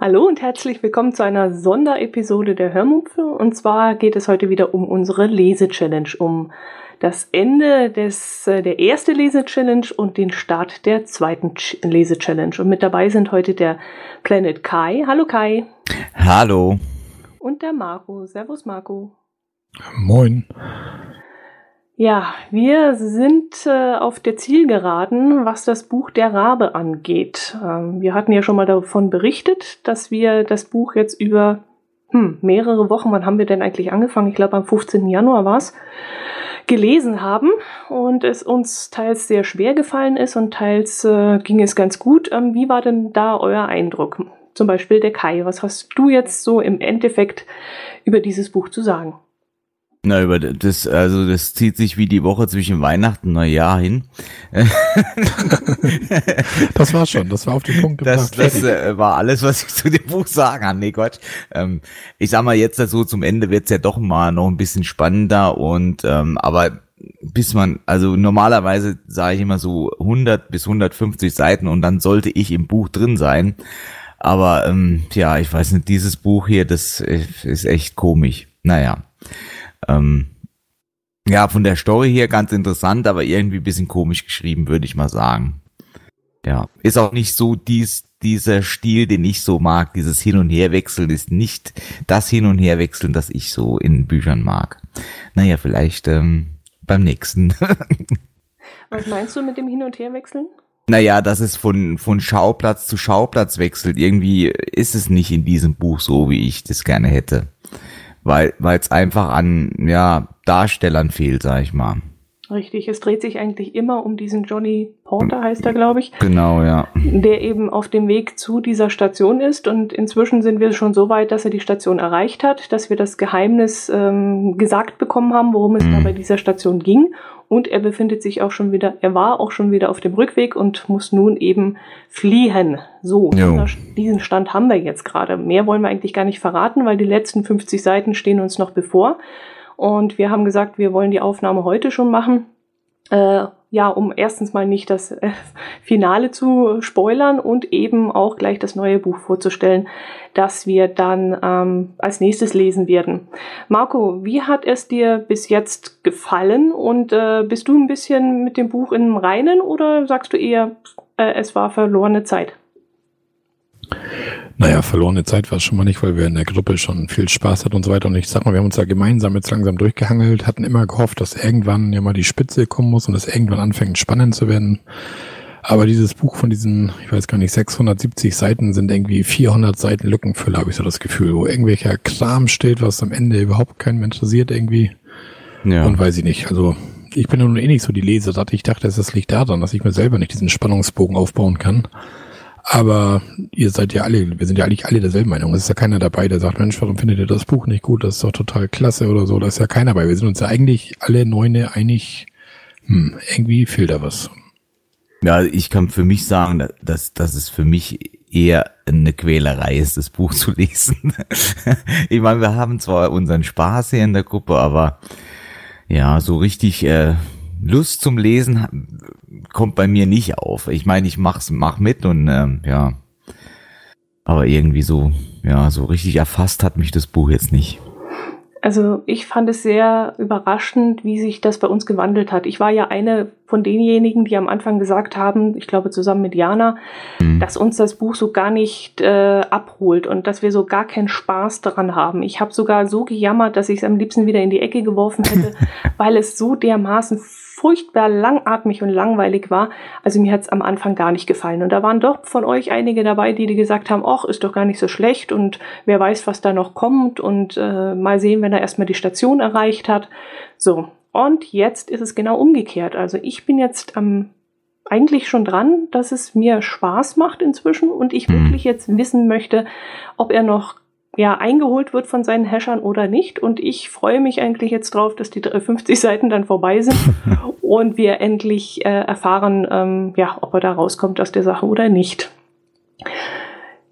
Hallo und herzlich willkommen zu einer Sonderepisode der Hörmupfe. Und zwar geht es heute wieder um unsere Lese-Challenge, um das Ende des, äh, der erste Lese-Challenge und den Start der zweiten Lese-Challenge. Und mit dabei sind heute der Planet Kai. Hallo Kai. Hallo. Und der Marco. Servus Marco. Moin. Ja, wir sind äh, auf der Zielgeraden, was das Buch Der Rabe angeht. Ähm, wir hatten ja schon mal davon berichtet, dass wir das Buch jetzt über hm, mehrere Wochen, wann haben wir denn eigentlich angefangen? Ich glaube am 15. Januar war es, gelesen haben und es uns teils sehr schwer gefallen ist und teils äh, ging es ganz gut. Ähm, wie war denn da euer Eindruck? Zum Beispiel der Kai, was hast du jetzt so im Endeffekt über dieses Buch zu sagen? Na, über das, also das zieht sich wie die Woche zwischen Weihnachten und Neujahr hin. das war schon, das war auf den Punkt gebracht. Das, das äh, war alles, was ich zu dem Buch sagen kann. Nee, Gott. Ähm, ich sag mal, jetzt so zum Ende wird's ja doch mal noch ein bisschen spannender und, ähm, aber bis man, also normalerweise sage ich immer so 100 bis 150 Seiten und dann sollte ich im Buch drin sein. Aber ähm, ja, ich weiß nicht, dieses Buch hier, das ist echt komisch. Naja. Ähm, ja, von der Story her ganz interessant, aber irgendwie bisschen komisch geschrieben, würde ich mal sagen. Ja, ist auch nicht so dies, dieser Stil, den ich so mag. Dieses Hin- und Herwechseln ist nicht das Hin- und Herwechseln, das ich so in Büchern mag. Naja, vielleicht ähm, beim nächsten. Was meinst du mit dem Hin- und Herwechseln? Naja, dass es von, von Schauplatz zu Schauplatz wechselt. Irgendwie ist es nicht in diesem Buch so, wie ich das gerne hätte weil es einfach an ja Darstellern fehlt, sag ich mal. Richtig, es dreht sich eigentlich immer um diesen Johnny Porter, heißt er, glaube ich. Genau, ja. Der eben auf dem Weg zu dieser Station ist und inzwischen sind wir schon so weit, dass er die Station erreicht hat, dass wir das Geheimnis ähm, gesagt bekommen haben, worum es mhm. da bei dieser Station ging und er befindet sich auch schon wieder, er war auch schon wieder auf dem Rückweg und muss nun eben fliehen. So, jo. diesen Stand haben wir jetzt gerade. Mehr wollen wir eigentlich gar nicht verraten, weil die letzten 50 Seiten stehen uns noch bevor. Und wir haben gesagt, wir wollen die Aufnahme heute schon machen. Äh, ja, um erstens mal nicht das äh, Finale zu spoilern und eben auch gleich das neue Buch vorzustellen, das wir dann ähm, als nächstes lesen werden. Marco, wie hat es dir bis jetzt gefallen und äh, bist du ein bisschen mit dem Buch im Reinen oder sagst du eher, äh, es war verlorene Zeit? Naja, verlorene Zeit war es schon mal nicht, weil wir in der Gruppe schon viel Spaß hatten und so weiter. Und ich sag mal, wir haben uns da gemeinsam jetzt langsam durchgehangelt, hatten immer gehofft, dass irgendwann ja mal die Spitze kommen muss und es irgendwann anfängt spannend zu werden. Aber dieses Buch von diesen, ich weiß gar nicht, 670 Seiten sind irgendwie 400 Seiten Lückenfüller, habe ich so das Gefühl, wo irgendwelcher Kram steht, was am Ende überhaupt keinen interessiert irgendwie. Ja. Und weiß ich nicht. Also ich bin nun eh nicht so die Lesesatt. Ich dachte, es liegt daran, dass ich mir selber nicht diesen Spannungsbogen aufbauen kann. Aber ihr seid ja alle, wir sind ja eigentlich alle derselben Meinung. Es ist ja keiner dabei, der sagt, Mensch, warum findet ihr das Buch nicht gut? Das ist doch total klasse oder so. Da ist ja keiner dabei. Wir sind uns ja eigentlich alle Neune einig, hm, irgendwie fehlt da was. Ja, ich kann für mich sagen, dass, dass es für mich eher eine Quälerei ist, das Buch zu lesen. ich meine, wir haben zwar unseren Spaß hier in der Gruppe, aber ja, so richtig äh, Lust zum Lesen kommt bei mir nicht auf. Ich meine, ich mach's, mach mit und ähm, ja. Aber irgendwie so, ja, so richtig erfasst hat mich das Buch jetzt nicht. Also ich fand es sehr überraschend, wie sich das bei uns gewandelt hat. Ich war ja eine von denjenigen, die am Anfang gesagt haben, ich glaube zusammen mit Jana, mhm. dass uns das Buch so gar nicht äh, abholt und dass wir so gar keinen Spaß daran haben. Ich habe sogar so gejammert, dass ich es am liebsten wieder in die Ecke geworfen hätte, weil es so dermaßen furchtbar langatmig und langweilig war. Also mir hat es am Anfang gar nicht gefallen. Und da waren doch von euch einige dabei, die, gesagt haben, ach, ist doch gar nicht so schlecht und wer weiß, was da noch kommt und äh, mal sehen, wenn er erstmal die Station erreicht hat. So. Und jetzt ist es genau umgekehrt. Also ich bin jetzt am eigentlich schon dran, dass es mir Spaß macht inzwischen und ich mhm. wirklich jetzt wissen möchte, ob er noch ja, eingeholt wird von seinen Hashern oder nicht. Und ich freue mich eigentlich jetzt drauf, dass die 50 Seiten dann vorbei sind und wir endlich äh, erfahren, ähm, ja, ob er da rauskommt aus der Sache oder nicht.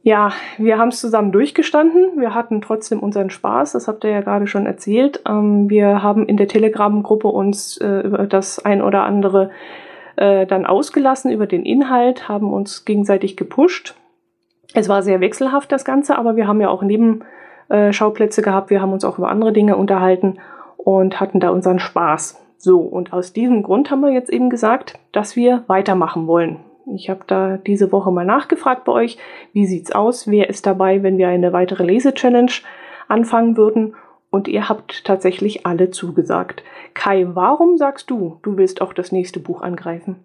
Ja, wir haben es zusammen durchgestanden. Wir hatten trotzdem unseren Spaß, das habt ihr ja gerade schon erzählt. Ähm, wir haben in der Telegram-Gruppe uns äh, über das ein oder andere äh, dann ausgelassen, über den Inhalt, haben uns gegenseitig gepusht. Es war sehr wechselhaft, das Ganze, aber wir haben ja auch Nebenschauplätze gehabt. Wir haben uns auch über andere Dinge unterhalten und hatten da unseren Spaß. So, und aus diesem Grund haben wir jetzt eben gesagt, dass wir weitermachen wollen. Ich habe da diese Woche mal nachgefragt bei euch, wie sieht's aus, wer ist dabei, wenn wir eine weitere Lese-Challenge anfangen würden. Und ihr habt tatsächlich alle zugesagt. Kai, warum sagst du, du willst auch das nächste Buch angreifen?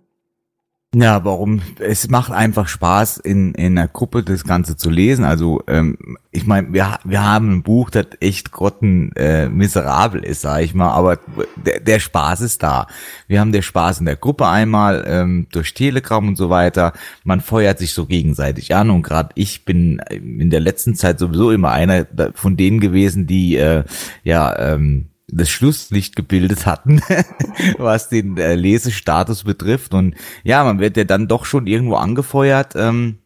Ja, warum? Es macht einfach Spaß, in, in einer Gruppe das Ganze zu lesen. Also ähm, ich meine, wir, wir haben ein Buch, das echt grotten äh, miserabel ist, sag ich mal, aber der, der Spaß ist da. Wir haben der Spaß in der Gruppe einmal ähm, durch Telegram und so weiter. Man feuert sich so gegenseitig an und gerade ich bin in der letzten Zeit sowieso immer einer von denen gewesen, die äh, ja ähm, das Schlusslicht gebildet hatten, was den äh, Lesestatus betrifft. Und ja, man wird ja dann doch schon irgendwo angefeuert, ähm,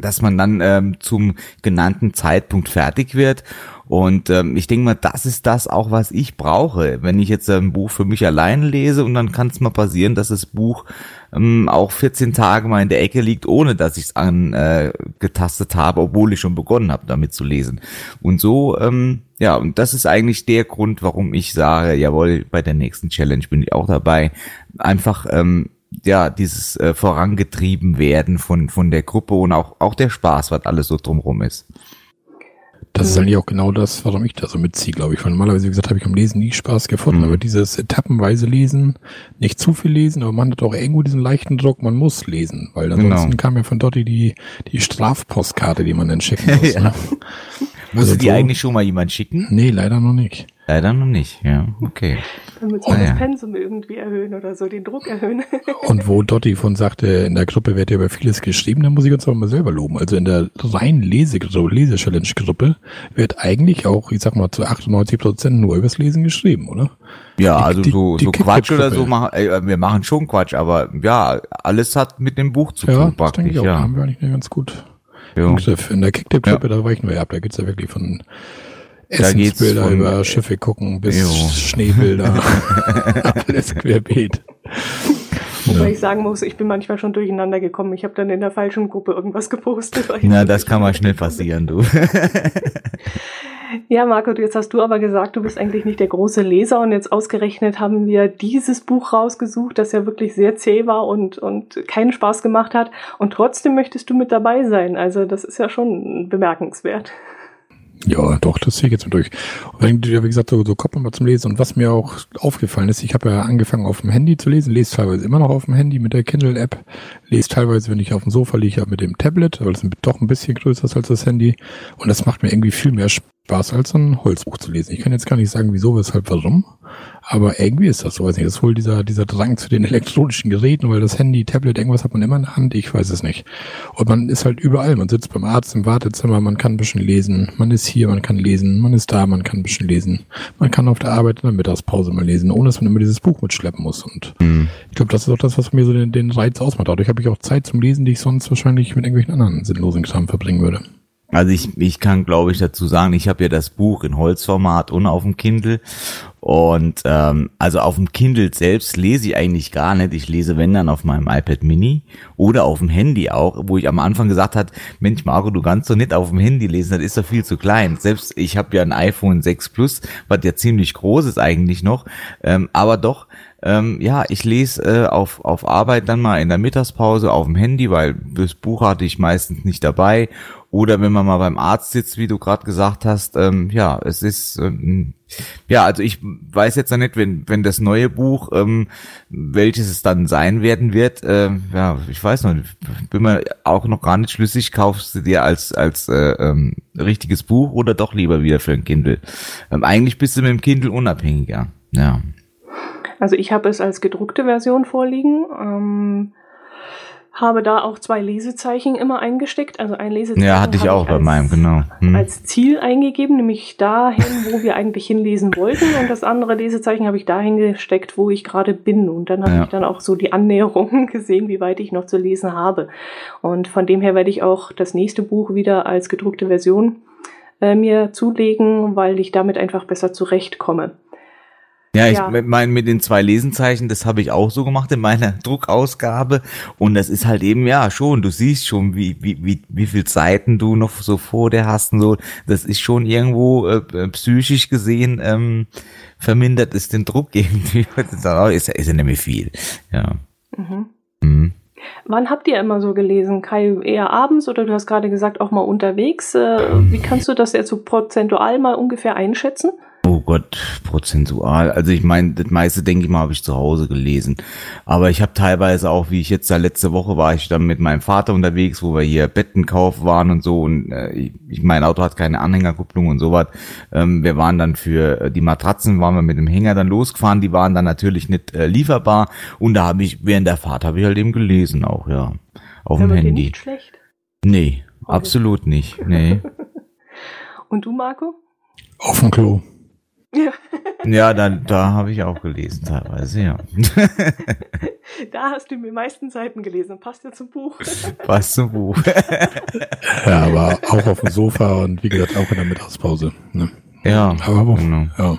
dass man dann ähm, zum genannten Zeitpunkt fertig wird. Und ähm, ich denke mal, das ist das auch, was ich brauche. Wenn ich jetzt ein Buch für mich allein lese und dann kann es mal passieren, dass das Buch ähm, auch 14 Tage mal in der Ecke liegt, ohne dass ich es angetastet äh, habe, obwohl ich schon begonnen habe, damit zu lesen. Und so, ähm, ja, und das ist eigentlich der Grund, warum ich sage, jawohl, bei der nächsten Challenge bin ich auch dabei. Einfach ähm, ja, dieses äh, vorangetrieben werden von, von der Gruppe und auch, auch der Spaß, was alles so drumrum ist. Das ist eigentlich auch genau das, warum ich da so mitziehe, glaube ich. Weil normalerweise, wie gesagt, habe ich am Lesen nie Spaß gefunden. Mhm. Aber dieses etappenweise Lesen, nicht zu viel lesen, aber man hat auch irgendwo diesen leichten Druck, man muss lesen. Weil ansonsten genau. kam ja von dort die, die Strafpostkarte, die man dann schicken muss. ja. ne? Musste also die so, eigentlich schon mal jemand schicken? Nee, leider noch nicht. Leider noch nicht, ja, okay. Damit wir ah, das ja. Pensum irgendwie erhöhen oder so, den Druck erhöhen. Und wo Dotti von sagte, in der Gruppe wird ja über vieles geschrieben, dann muss ich uns auch mal selber loben. Also in der reinen Lese-Challenge-Gruppe wird eigentlich auch, ich sag mal, zu 98 Prozent nur übers Lesen geschrieben, oder? Ja, die, also so, die, so Quatsch oder so machen, äh, wir machen schon Quatsch, aber ja, alles hat mit dem Buch zu tun, ja, das denke ich auch, ja. haben wir eigentlich ganz gut ja. In der Kicktipp-Gruppe, ja. da weichen wir ab, da geht's ja wirklich von Essensbilder über Schiffe gucken bis jo. Schneebilder. Alles querbeet. Wobei ja. ich sagen muss, ich bin manchmal schon durcheinander gekommen. Ich habe dann in der falschen Gruppe irgendwas gepostet. Na, das kann mal schnell passieren, du. ja, Marco, jetzt hast du aber gesagt, du bist eigentlich nicht der große Leser und jetzt ausgerechnet haben wir dieses Buch rausgesucht, das ja wirklich sehr zäh war und, und keinen Spaß gemacht hat. Und trotzdem möchtest du mit dabei sein. Also das ist ja schon bemerkenswert. Ja, doch, das sehe ich jetzt mal durch. Und wie gesagt, so, so kommt man mal zum Lesen. Und was mir auch aufgefallen ist, ich habe ja angefangen auf dem Handy zu lesen, lese teilweise immer noch auf dem Handy mit der Kindle-App, lese teilweise, wenn ich auf dem Sofa liege, mit dem Tablet, weil es doch ein bisschen größer ist als das Handy. Und das macht mir irgendwie viel mehr Spaß, als ein Holzbuch zu lesen. Ich kann jetzt gar nicht sagen, wieso, weshalb, warum. Aber irgendwie ist das so, weiß nicht. Das ist wohl dieser, dieser Drang zu den elektronischen Geräten, weil das Handy, Tablet, irgendwas hat man immer in der Hand, ich weiß es nicht. Und man ist halt überall. Man sitzt beim Arzt im Wartezimmer, man kann ein bisschen lesen. Man ist hier, man kann lesen. Man ist da, man kann ein bisschen lesen. Man kann auf der Arbeit in der Mittagspause mal lesen, ohne dass man immer dieses Buch mitschleppen muss. Und mhm. ich glaube, das ist auch das, was mir so den, den Reiz ausmacht. Dadurch habe ich auch Zeit zum Lesen, die ich sonst wahrscheinlich mit irgendwelchen anderen sinnlosen Kram verbringen würde. Also ich, ich kann, glaube ich, dazu sagen, ich habe ja das Buch in Holzformat und auf dem Kindle. Und ähm, also auf dem Kindle selbst lese ich eigentlich gar nicht. Ich lese, wenn dann, auf meinem iPad Mini oder auf dem Handy auch, wo ich am Anfang gesagt hat, Mensch, Marco, du kannst doch nicht auf dem Handy lesen, das ist doch viel zu klein. Selbst ich habe ja ein iPhone 6 Plus, was ja ziemlich groß ist eigentlich noch, ähm, aber doch ähm, ja, ich lese äh, auf, auf Arbeit dann mal in der Mittagspause auf dem Handy, weil das Buch hatte ich meistens nicht dabei. Oder wenn man mal beim Arzt sitzt, wie du gerade gesagt hast, ähm, ja, es ist, ähm, ja, also ich weiß jetzt noch nicht, wenn, wenn das neue Buch, ähm, welches es dann sein werden wird, äh, ja, ich weiß noch, bin mir auch noch gar nicht schlüssig, kaufst du dir als, als äh, ähm, richtiges Buch oder doch lieber wieder für ein Kindle? Ähm, eigentlich bist du mit dem Kindle unabhängiger, ja. Also ich habe es als gedruckte Version vorliegen. Ähm, habe da auch zwei Lesezeichen immer eingesteckt. Also ein Lesezeichen. Ja, hatte ich auch bei als, meinem, genau. Hm. Als Ziel eingegeben, nämlich dahin, wo wir eigentlich hinlesen wollten. Und das andere Lesezeichen habe ich dahin gesteckt, wo ich gerade bin. Und dann habe ja. ich dann auch so die Annäherungen gesehen, wie weit ich noch zu lesen habe. Und von dem her werde ich auch das nächste Buch wieder als gedruckte Version äh, mir zulegen, weil ich damit einfach besser zurechtkomme. Ja, ich ja. meine mit den zwei Lesenzeichen, das habe ich auch so gemacht in meiner Druckausgabe und das ist halt eben ja schon, du siehst schon, wie wie wie wie viel Seiten du noch so vor dir hast und so, das ist schon irgendwo äh, äh psychisch gesehen ähm, vermindert es den Druck irgendwie. ist, ist ja nämlich viel. Ja. Mhm. Mhm. Wann habt ihr immer so gelesen? Kai, eher abends oder du hast gerade gesagt auch mal unterwegs? Äh, wie kannst du das jetzt so prozentual mal ungefähr einschätzen? Oh Gott, prozentual. Also ich meine, das meiste, denke ich mal, habe ich zu Hause gelesen. Aber ich habe teilweise auch, wie ich jetzt da letzte Woche war, ich dann mit meinem Vater unterwegs, wo wir hier Bettenkauf waren und so. Und äh, ich, mein Auto hat keine Anhängerkupplung und sowas. Ähm, wir waren dann für äh, die Matratzen, waren wir mit dem Hänger dann losgefahren. Die waren dann natürlich nicht äh, lieferbar. Und da habe ich, während der Fahrt habe ich halt eben gelesen auch, ja. Auf dem Handy. Nicht schlecht? Nee, okay. absolut nicht. Nee. und du, Marco? Auf dem Klo. Ja, ja da, da habe ich auch gelesen teilweise, ja. Da hast du mir meisten Seiten gelesen. Passt ja zum Buch. Passt zum Buch. Ja, aber auch auf dem Sofa und wie gesagt auch in der Mittagspause. Ne? Ja, aber wo, genau. ja.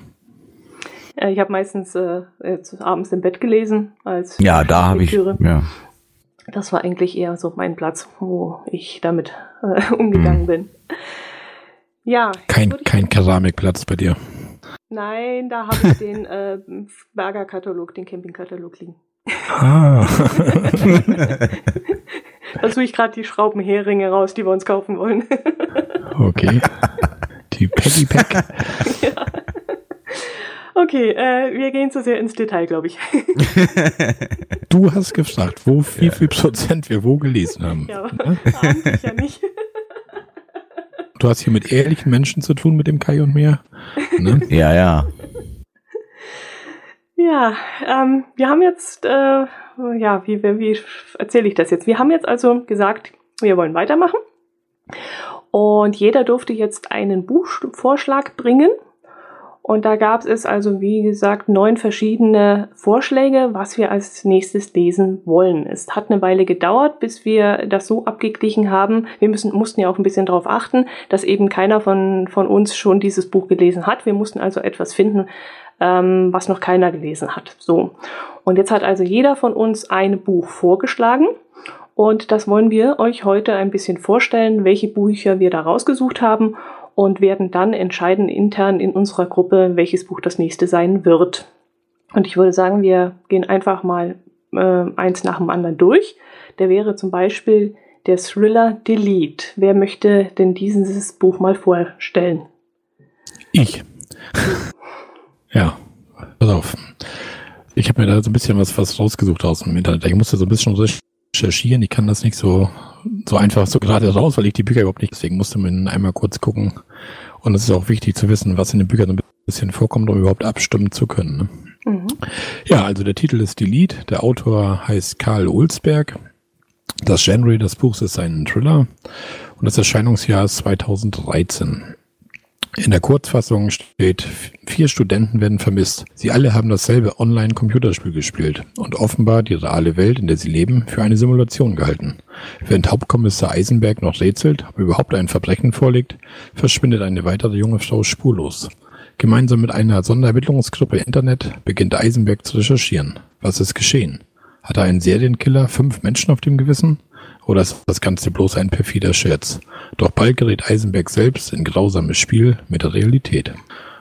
ja. Ich habe meistens äh, jetzt abends im Bett gelesen als Ja, da habe ich. Ja. Das war eigentlich eher so mein Platz, wo ich damit äh, umgegangen hm. bin. Ja. Kein, kein Keramikplatz bei dir. Nein, da habe ich den äh, Berger-Katalog, den Camping-Katalog liegen. Ah. da suche ich gerade die Schraubenheringe raus, die wir uns kaufen wollen. okay. Die Peggy Pack. ja. Okay, äh, wir gehen zu sehr ins Detail, glaube ich. du hast gefragt, wo wie viel Prozent wir wo gelesen haben. Ja, eigentlich ja nicht. Du hast hier mit ehrlichen Menschen zu tun, mit dem Kai und mir. Ne? ja, ja. Ja, ähm, wir haben jetzt, äh, ja, wie, wie erzähle ich das jetzt? Wir haben jetzt also gesagt, wir wollen weitermachen. Und jeder durfte jetzt einen Buchvorschlag bringen. Und da gab es also, wie gesagt, neun verschiedene Vorschläge, was wir als nächstes lesen wollen. Es hat eine Weile gedauert, bis wir das so abgeglichen haben. Wir müssen, mussten ja auch ein bisschen darauf achten, dass eben keiner von, von uns schon dieses Buch gelesen hat. Wir mussten also etwas finden, ähm, was noch keiner gelesen hat. So. Und jetzt hat also jeder von uns ein Buch vorgeschlagen. Und das wollen wir euch heute ein bisschen vorstellen, welche Bücher wir da rausgesucht haben und werden dann entscheiden intern in unserer Gruppe, welches Buch das nächste sein wird. Und ich würde sagen, wir gehen einfach mal äh, eins nach dem anderen durch. Der wäre zum Beispiel der Thriller Delete. Wer möchte denn dieses Buch mal vorstellen? Ich. ja, pass auf. Ich habe mir da so ein bisschen was, was rausgesucht aus dem Internet. Ich musste so ein bisschen recherchieren. Ich kann das nicht so so einfach so gerade raus, weil ich die Bücher überhaupt nicht, deswegen musste man einmal kurz gucken. Und es ist auch wichtig zu wissen, was in den Büchern ein bisschen vorkommt, um überhaupt abstimmen zu können. Ne? Mhm. Ja, also der Titel ist Delete, der Autor heißt Karl Ulsberg. Das Genre des Buchs ist ein Thriller und das Erscheinungsjahr ist 2013. In der Kurzfassung steht, vier Studenten werden vermisst. Sie alle haben dasselbe Online-Computerspiel gespielt und offenbar die reale Welt, in der sie leben, für eine Simulation gehalten. Während Hauptkommissar Eisenberg noch rätselt, ob überhaupt ein Verbrechen vorliegt, verschwindet eine weitere junge Frau spurlos. Gemeinsam mit einer Sonderermittlungsgruppe Internet beginnt Eisenberg zu recherchieren. Was ist geschehen? Hat er einen Serienkiller fünf Menschen auf dem Gewissen? Oder ist das Ganze bloß ein perfider Scherz? Doch bald gerät Eisenberg selbst in grausames Spiel mit der Realität.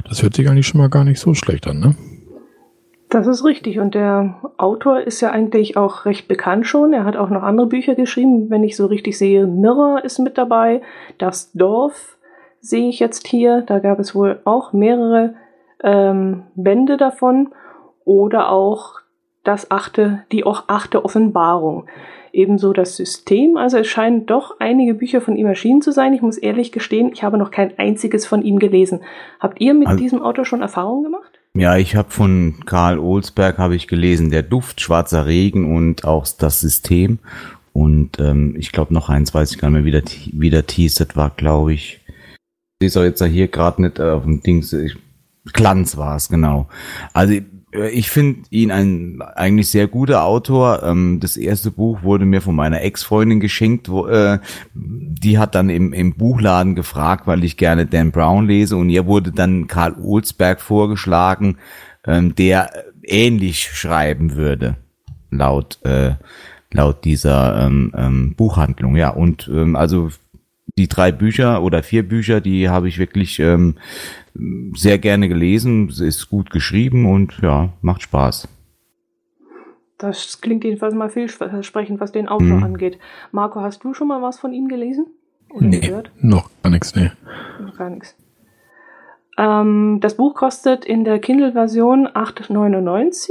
Das hört sich eigentlich schon mal gar nicht so schlecht an, ne? Das ist richtig. Und der Autor ist ja eigentlich auch recht bekannt schon. Er hat auch noch andere Bücher geschrieben. Wenn ich so richtig sehe, Mirror ist mit dabei. Das Dorf sehe ich jetzt hier. Da gab es wohl auch mehrere ähm, Bände davon. Oder auch das achte, die auch achte Offenbarung ebenso das System. Also es scheinen doch einige Bücher von ihm erschienen zu sein. Ich muss ehrlich gestehen, ich habe noch kein einziges von ihm gelesen. Habt ihr mit also, diesem Autor schon Erfahrungen gemacht? Ja, ich habe von Karl Olsberg habe ich gelesen, der Duft, Schwarzer Regen und auch das System. Und ähm, ich glaube noch eins, weiß ich gar nicht mehr, wie der, wie der teasert war, glaube ich. Ich sehe es jetzt hier gerade nicht äh, auf dem Dings. Ich, Glanz war es, genau. Also ich finde ihn ein eigentlich sehr guter Autor. Ähm, das erste Buch wurde mir von meiner Ex-Freundin geschenkt. Wo, äh, die hat dann im, im Buchladen gefragt, weil ich gerne Dan Brown lese. Und ihr wurde dann Karl Olsberg vorgeschlagen, ähm, der ähnlich schreiben würde, laut äh, laut dieser ähm, ähm, Buchhandlung. Ja, und ähm, also die drei Bücher oder vier Bücher, die habe ich wirklich ähm, sehr gerne gelesen. Es ist gut geschrieben und ja, macht Spaß. Das klingt jedenfalls mal vielversprechend, was den Autor mhm. angeht. Marco, hast du schon mal was von ihm gelesen? Oder nee, gehört? noch gar nichts, nee. Noch gar nichts. Ähm, das Buch kostet in der Kindle-Version 8,99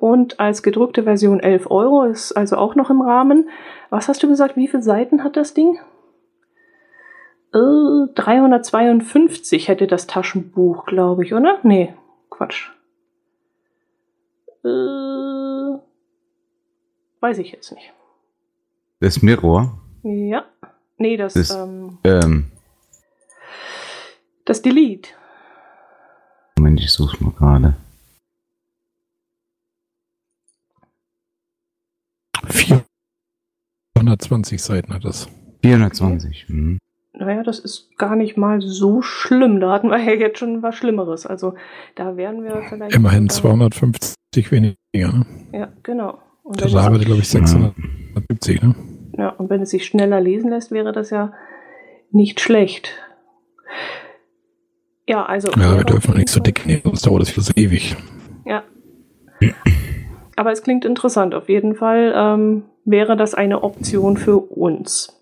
und als gedruckte Version 11 Euro, ist also auch noch im Rahmen. Was hast du gesagt, wie viele Seiten hat das Ding? 352 äh, hätte das Taschenbuch, glaube ich, oder? Nee, Quatsch. Äh, weiß ich jetzt nicht. Das Mirror? Ja. Nee, das, das ähm, ähm, das Delete. Moment, ich suche mal gerade. 420 Seiten hat das. 420. Mhm naja, das ist gar nicht mal so schlimm. Da hatten wir ja jetzt schon was Schlimmeres. Also da wären wir vielleicht. Immerhin 250 weniger. Ne? Ja, genau. Und das arbeitet, glaube ich, 670, ne? Ja, und wenn es sich schneller lesen lässt, wäre das ja nicht schlecht. Ja, also. Ja, wir dürfen noch nicht so dick nehmen, sonst dauert das so ewig. Ja. Aber es klingt interessant. Auf jeden Fall ähm, wäre das eine Option für uns.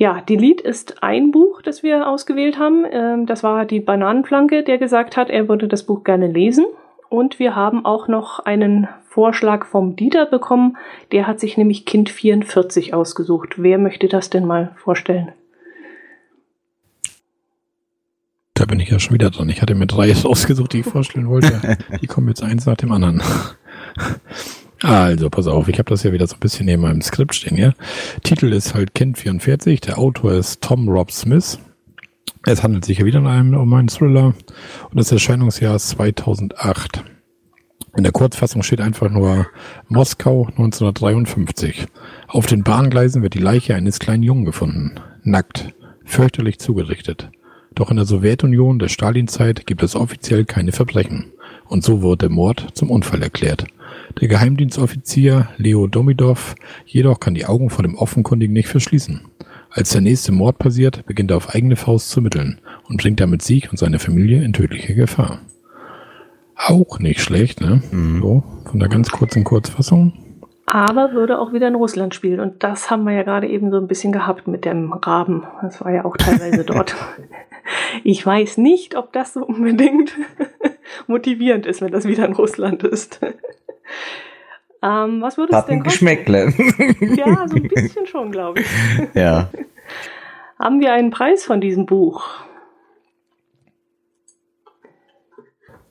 Ja, Delete ist ein Buch, das wir ausgewählt haben. Ähm, das war die Bananenflanke, der gesagt hat, er würde das Buch gerne lesen. Und wir haben auch noch einen Vorschlag vom Dieter bekommen. Der hat sich nämlich Kind 44 ausgesucht. Wer möchte das denn mal vorstellen? Da bin ich ja schon wieder dran. Ich hatte mir drei ausgesucht, die ich vorstellen wollte. Die kommen jetzt eins nach dem anderen. Also, pass auf, ich habe das ja wieder so ein bisschen neben meinem Skript stehen hier. Titel ist halt Kind 44, der Autor ist Tom Rob Smith. Es handelt sich ja wieder um einen, um einen Thriller und das Erscheinungsjahr ist 2008. In der Kurzfassung steht einfach nur Moskau 1953. Auf den Bahngleisen wird die Leiche eines kleinen Jungen gefunden. Nackt, fürchterlich zugerichtet. Doch in der Sowjetunion der Stalinzeit gibt es offiziell keine Verbrechen. Und so wurde der Mord zum Unfall erklärt. Der Geheimdienstoffizier Leo Domidov jedoch kann die Augen vor dem Offenkundigen nicht verschließen. Als der nächste Mord passiert, beginnt er auf eigene Faust zu mitteln und bringt damit sich und seine Familie in tödliche Gefahr. Auch nicht schlecht, ne? Mhm. So, von der ganz kurzen Kurzfassung. Aber würde auch wieder in Russland spielen. Und das haben wir ja gerade eben so ein bisschen gehabt mit dem Raben. Das war ja auch teilweise dort. Ich weiß nicht, ob das so unbedingt motivierend ist, wenn das wieder in Russland ist. Ähm, was würde es denn kosten? Geschmäckle. Ja, so ein bisschen schon, glaube ich. Ja. Haben wir einen Preis von diesem Buch?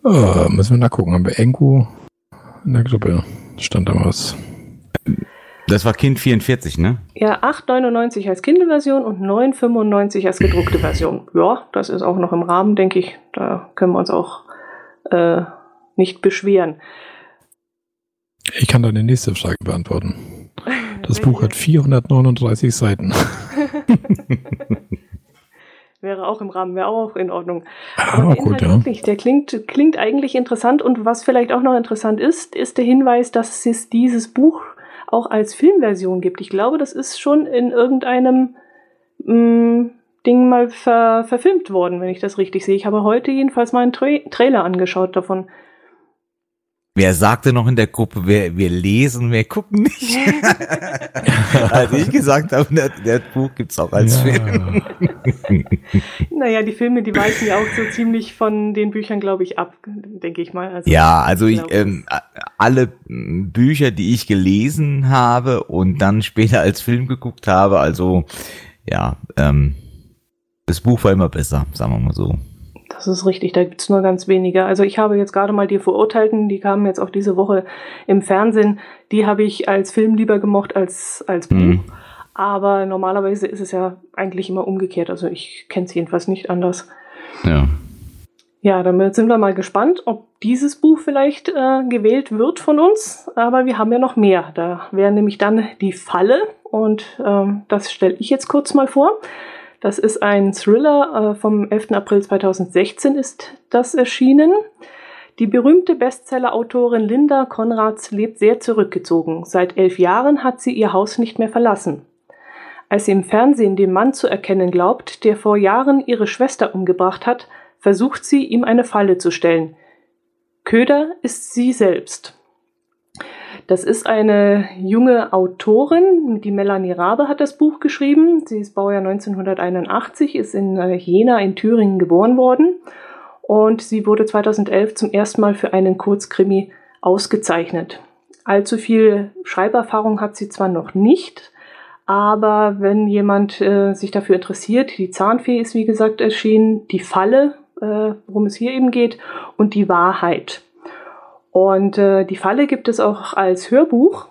Oh, müssen wir nachgucken. Haben wir irgendwo in der Gruppe stand da was? Das war Kind 44, ne? Ja, 8,99 als Kindle-Version und 9,95 als gedruckte Version. Ja, das ist auch noch im Rahmen, denke ich. Da können wir uns auch äh, nicht beschweren. Ich kann deine nächste Frage beantworten. Das Buch hat 439 Seiten. wäre auch im Rahmen, wäre auch in Ordnung. Ah, gut, ja. Wirklich, der klingt, klingt eigentlich interessant und was vielleicht auch noch interessant ist, ist der Hinweis, dass es dieses Buch auch als Filmversion gibt. Ich glaube, das ist schon in irgendeinem mh, mm, Ding mal ver verfilmt worden, wenn ich das richtig sehe. Ich habe heute jedenfalls mal einen Tra Trailer angeschaut davon. Wer sagte noch in der Gruppe, wir, wir lesen, wir gucken nicht? als ich gesagt habe, das, das Buch gibt's auch als ja. Film. naja, die Filme, die weichen ja auch so ziemlich von den Büchern, glaube ich, ab, denke ich mal. Also, ja, also ich, ähm, alle Bücher, die ich gelesen habe und dann später als Film geguckt habe, also ja, ähm, das Buch war immer besser, sagen wir mal so. Das ist richtig, da gibt es nur ganz wenige. Also ich habe jetzt gerade mal die Verurteilten, die kamen jetzt auch diese Woche im Fernsehen, die habe ich als Film lieber gemocht als als Buch. Mhm. Aber normalerweise ist es ja eigentlich immer umgekehrt. Also ich kenne es jedenfalls nicht anders. Ja. Ja, damit sind wir mal gespannt, ob dieses Buch vielleicht äh, gewählt wird von uns. Aber wir haben ja noch mehr. Da wäre nämlich dann die Falle. Und ähm, das stelle ich jetzt kurz mal vor. Das ist ein Thriller. Äh, vom 11. April 2016 ist das erschienen. Die berühmte Bestseller-Autorin Linda Konrads lebt sehr zurückgezogen. Seit elf Jahren hat sie ihr Haus nicht mehr verlassen. Als sie im Fernsehen den Mann zu erkennen glaubt, der vor Jahren ihre Schwester umgebracht hat, versucht sie, ihm eine Falle zu stellen. Köder ist sie selbst. Das ist eine junge Autorin, die Melanie Rabe hat das Buch geschrieben. Sie ist Baujahr 1981, ist in äh, Jena in Thüringen geboren worden und sie wurde 2011 zum ersten Mal für einen Kurzkrimi ausgezeichnet. Allzu viel Schreiberfahrung hat sie zwar noch nicht, aber wenn jemand äh, sich dafür interessiert, die Zahnfee ist wie gesagt erschienen, die Falle äh, worum es hier eben geht, und die Wahrheit. Und äh, die Falle gibt es auch als Hörbuch.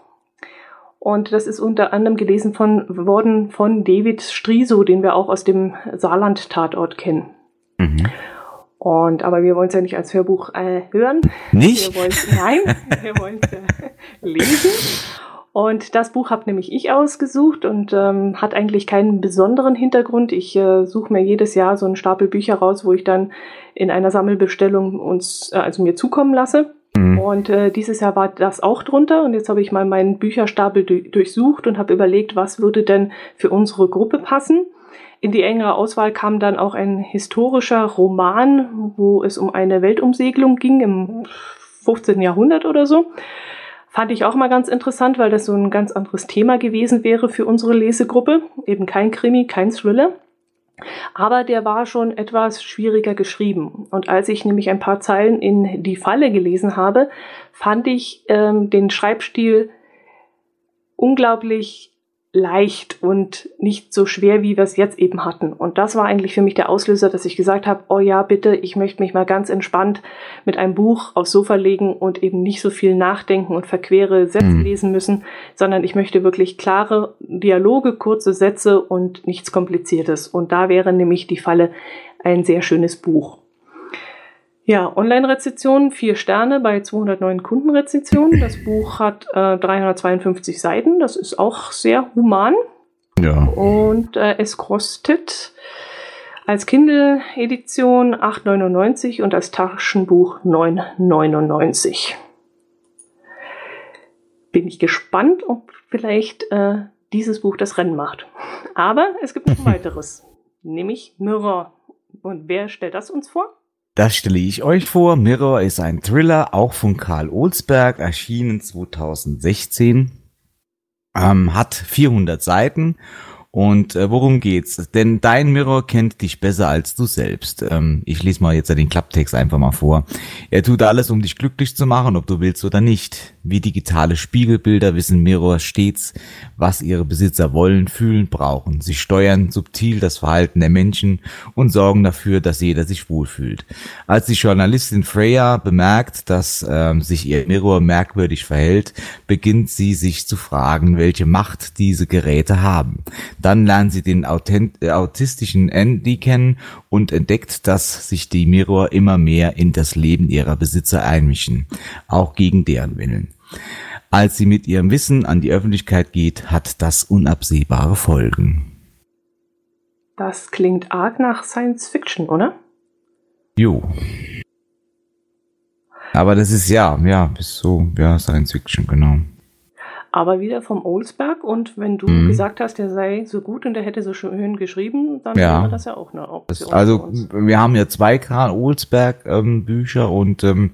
Und das ist unter anderem gelesen von, worden von David Striso, den wir auch aus dem Saarland-Tatort kennen. Mhm. Und, aber wir wollen es ja nicht als Hörbuch äh, hören. Nicht? Wir nein, wir wollen es äh, lesen. Und das Buch habe nämlich ich ausgesucht und ähm, hat eigentlich keinen besonderen Hintergrund. Ich äh, suche mir jedes Jahr so einen Stapel Bücher raus, wo ich dann in einer Sammelbestellung uns, äh, also mir zukommen lasse. Mhm. Und äh, dieses Jahr war das auch drunter. Und jetzt habe ich mal meinen Bücherstapel du durchsucht und habe überlegt, was würde denn für unsere Gruppe passen. In die engere Auswahl kam dann auch ein historischer Roman, wo es um eine Weltumsegelung ging im 15. Jahrhundert oder so. Fand ich auch mal ganz interessant, weil das so ein ganz anderes Thema gewesen wäre für unsere Lesegruppe. Eben kein Krimi, kein Thriller. Aber der war schon etwas schwieriger geschrieben. Und als ich nämlich ein paar Zeilen in die Falle gelesen habe, fand ich ähm, den Schreibstil unglaublich leicht und nicht so schwer, wie wir es jetzt eben hatten. Und das war eigentlich für mich der Auslöser, dass ich gesagt habe, oh ja, bitte, ich möchte mich mal ganz entspannt mit einem Buch aufs Sofa legen und eben nicht so viel nachdenken und verquere Sätze mhm. lesen müssen, sondern ich möchte wirklich klare Dialoge, kurze Sätze und nichts Kompliziertes. Und da wäre nämlich die Falle ein sehr schönes Buch. Ja, Online-Rezession, vier Sterne bei 209 Kundenrezensionen. Das Buch hat äh, 352 Seiten. Das ist auch sehr human. Ja. Und äh, es kostet als Kindle-Edition 8,99 und als Taschenbuch 9,99. Bin ich gespannt, ob vielleicht äh, dieses Buch das Rennen macht. Aber es gibt noch ein weiteres, nämlich Mirror. Und wer stellt das uns vor? Das stelle ich euch vor. Mirror ist ein Thriller, auch von Karl Olsberg, erschienen 2016. Ähm, hat 400 Seiten und äh, worum geht's? Denn dein Mirror kennt dich besser als du selbst. Ähm, ich lese mal jetzt den Klapptext einfach mal vor. Er tut alles, um dich glücklich zu machen, ob du willst oder nicht. Wie digitale Spiegelbilder wissen Mirror stets, was ihre Besitzer wollen, fühlen, brauchen. Sie steuern subtil das Verhalten der Menschen und sorgen dafür, dass jeder sich wohlfühlt. Als die Journalistin Freya bemerkt, dass ähm, sich ihr Mirror merkwürdig verhält, beginnt sie sich zu fragen, welche Macht diese Geräte haben. Dann lernt sie den Autent äh, autistischen Andy kennen und entdeckt, dass sich die Mirror immer mehr in das Leben ihrer Besitzer einmischen, auch gegen deren Willen. Als sie mit ihrem Wissen an die Öffentlichkeit geht, hat das unabsehbare Folgen. Das klingt arg nach Science Fiction, oder? Jo. Aber das ist ja, ja, bis so, ja, Science Fiction, genau aber wieder vom Olsberg. Und wenn du mhm. gesagt hast, der sei so gut und der hätte so schön geschrieben, dann ja. wäre das ja auch eine Option. Also wir haben ja zwei Karl Olsberg ähm, Bücher und ähm,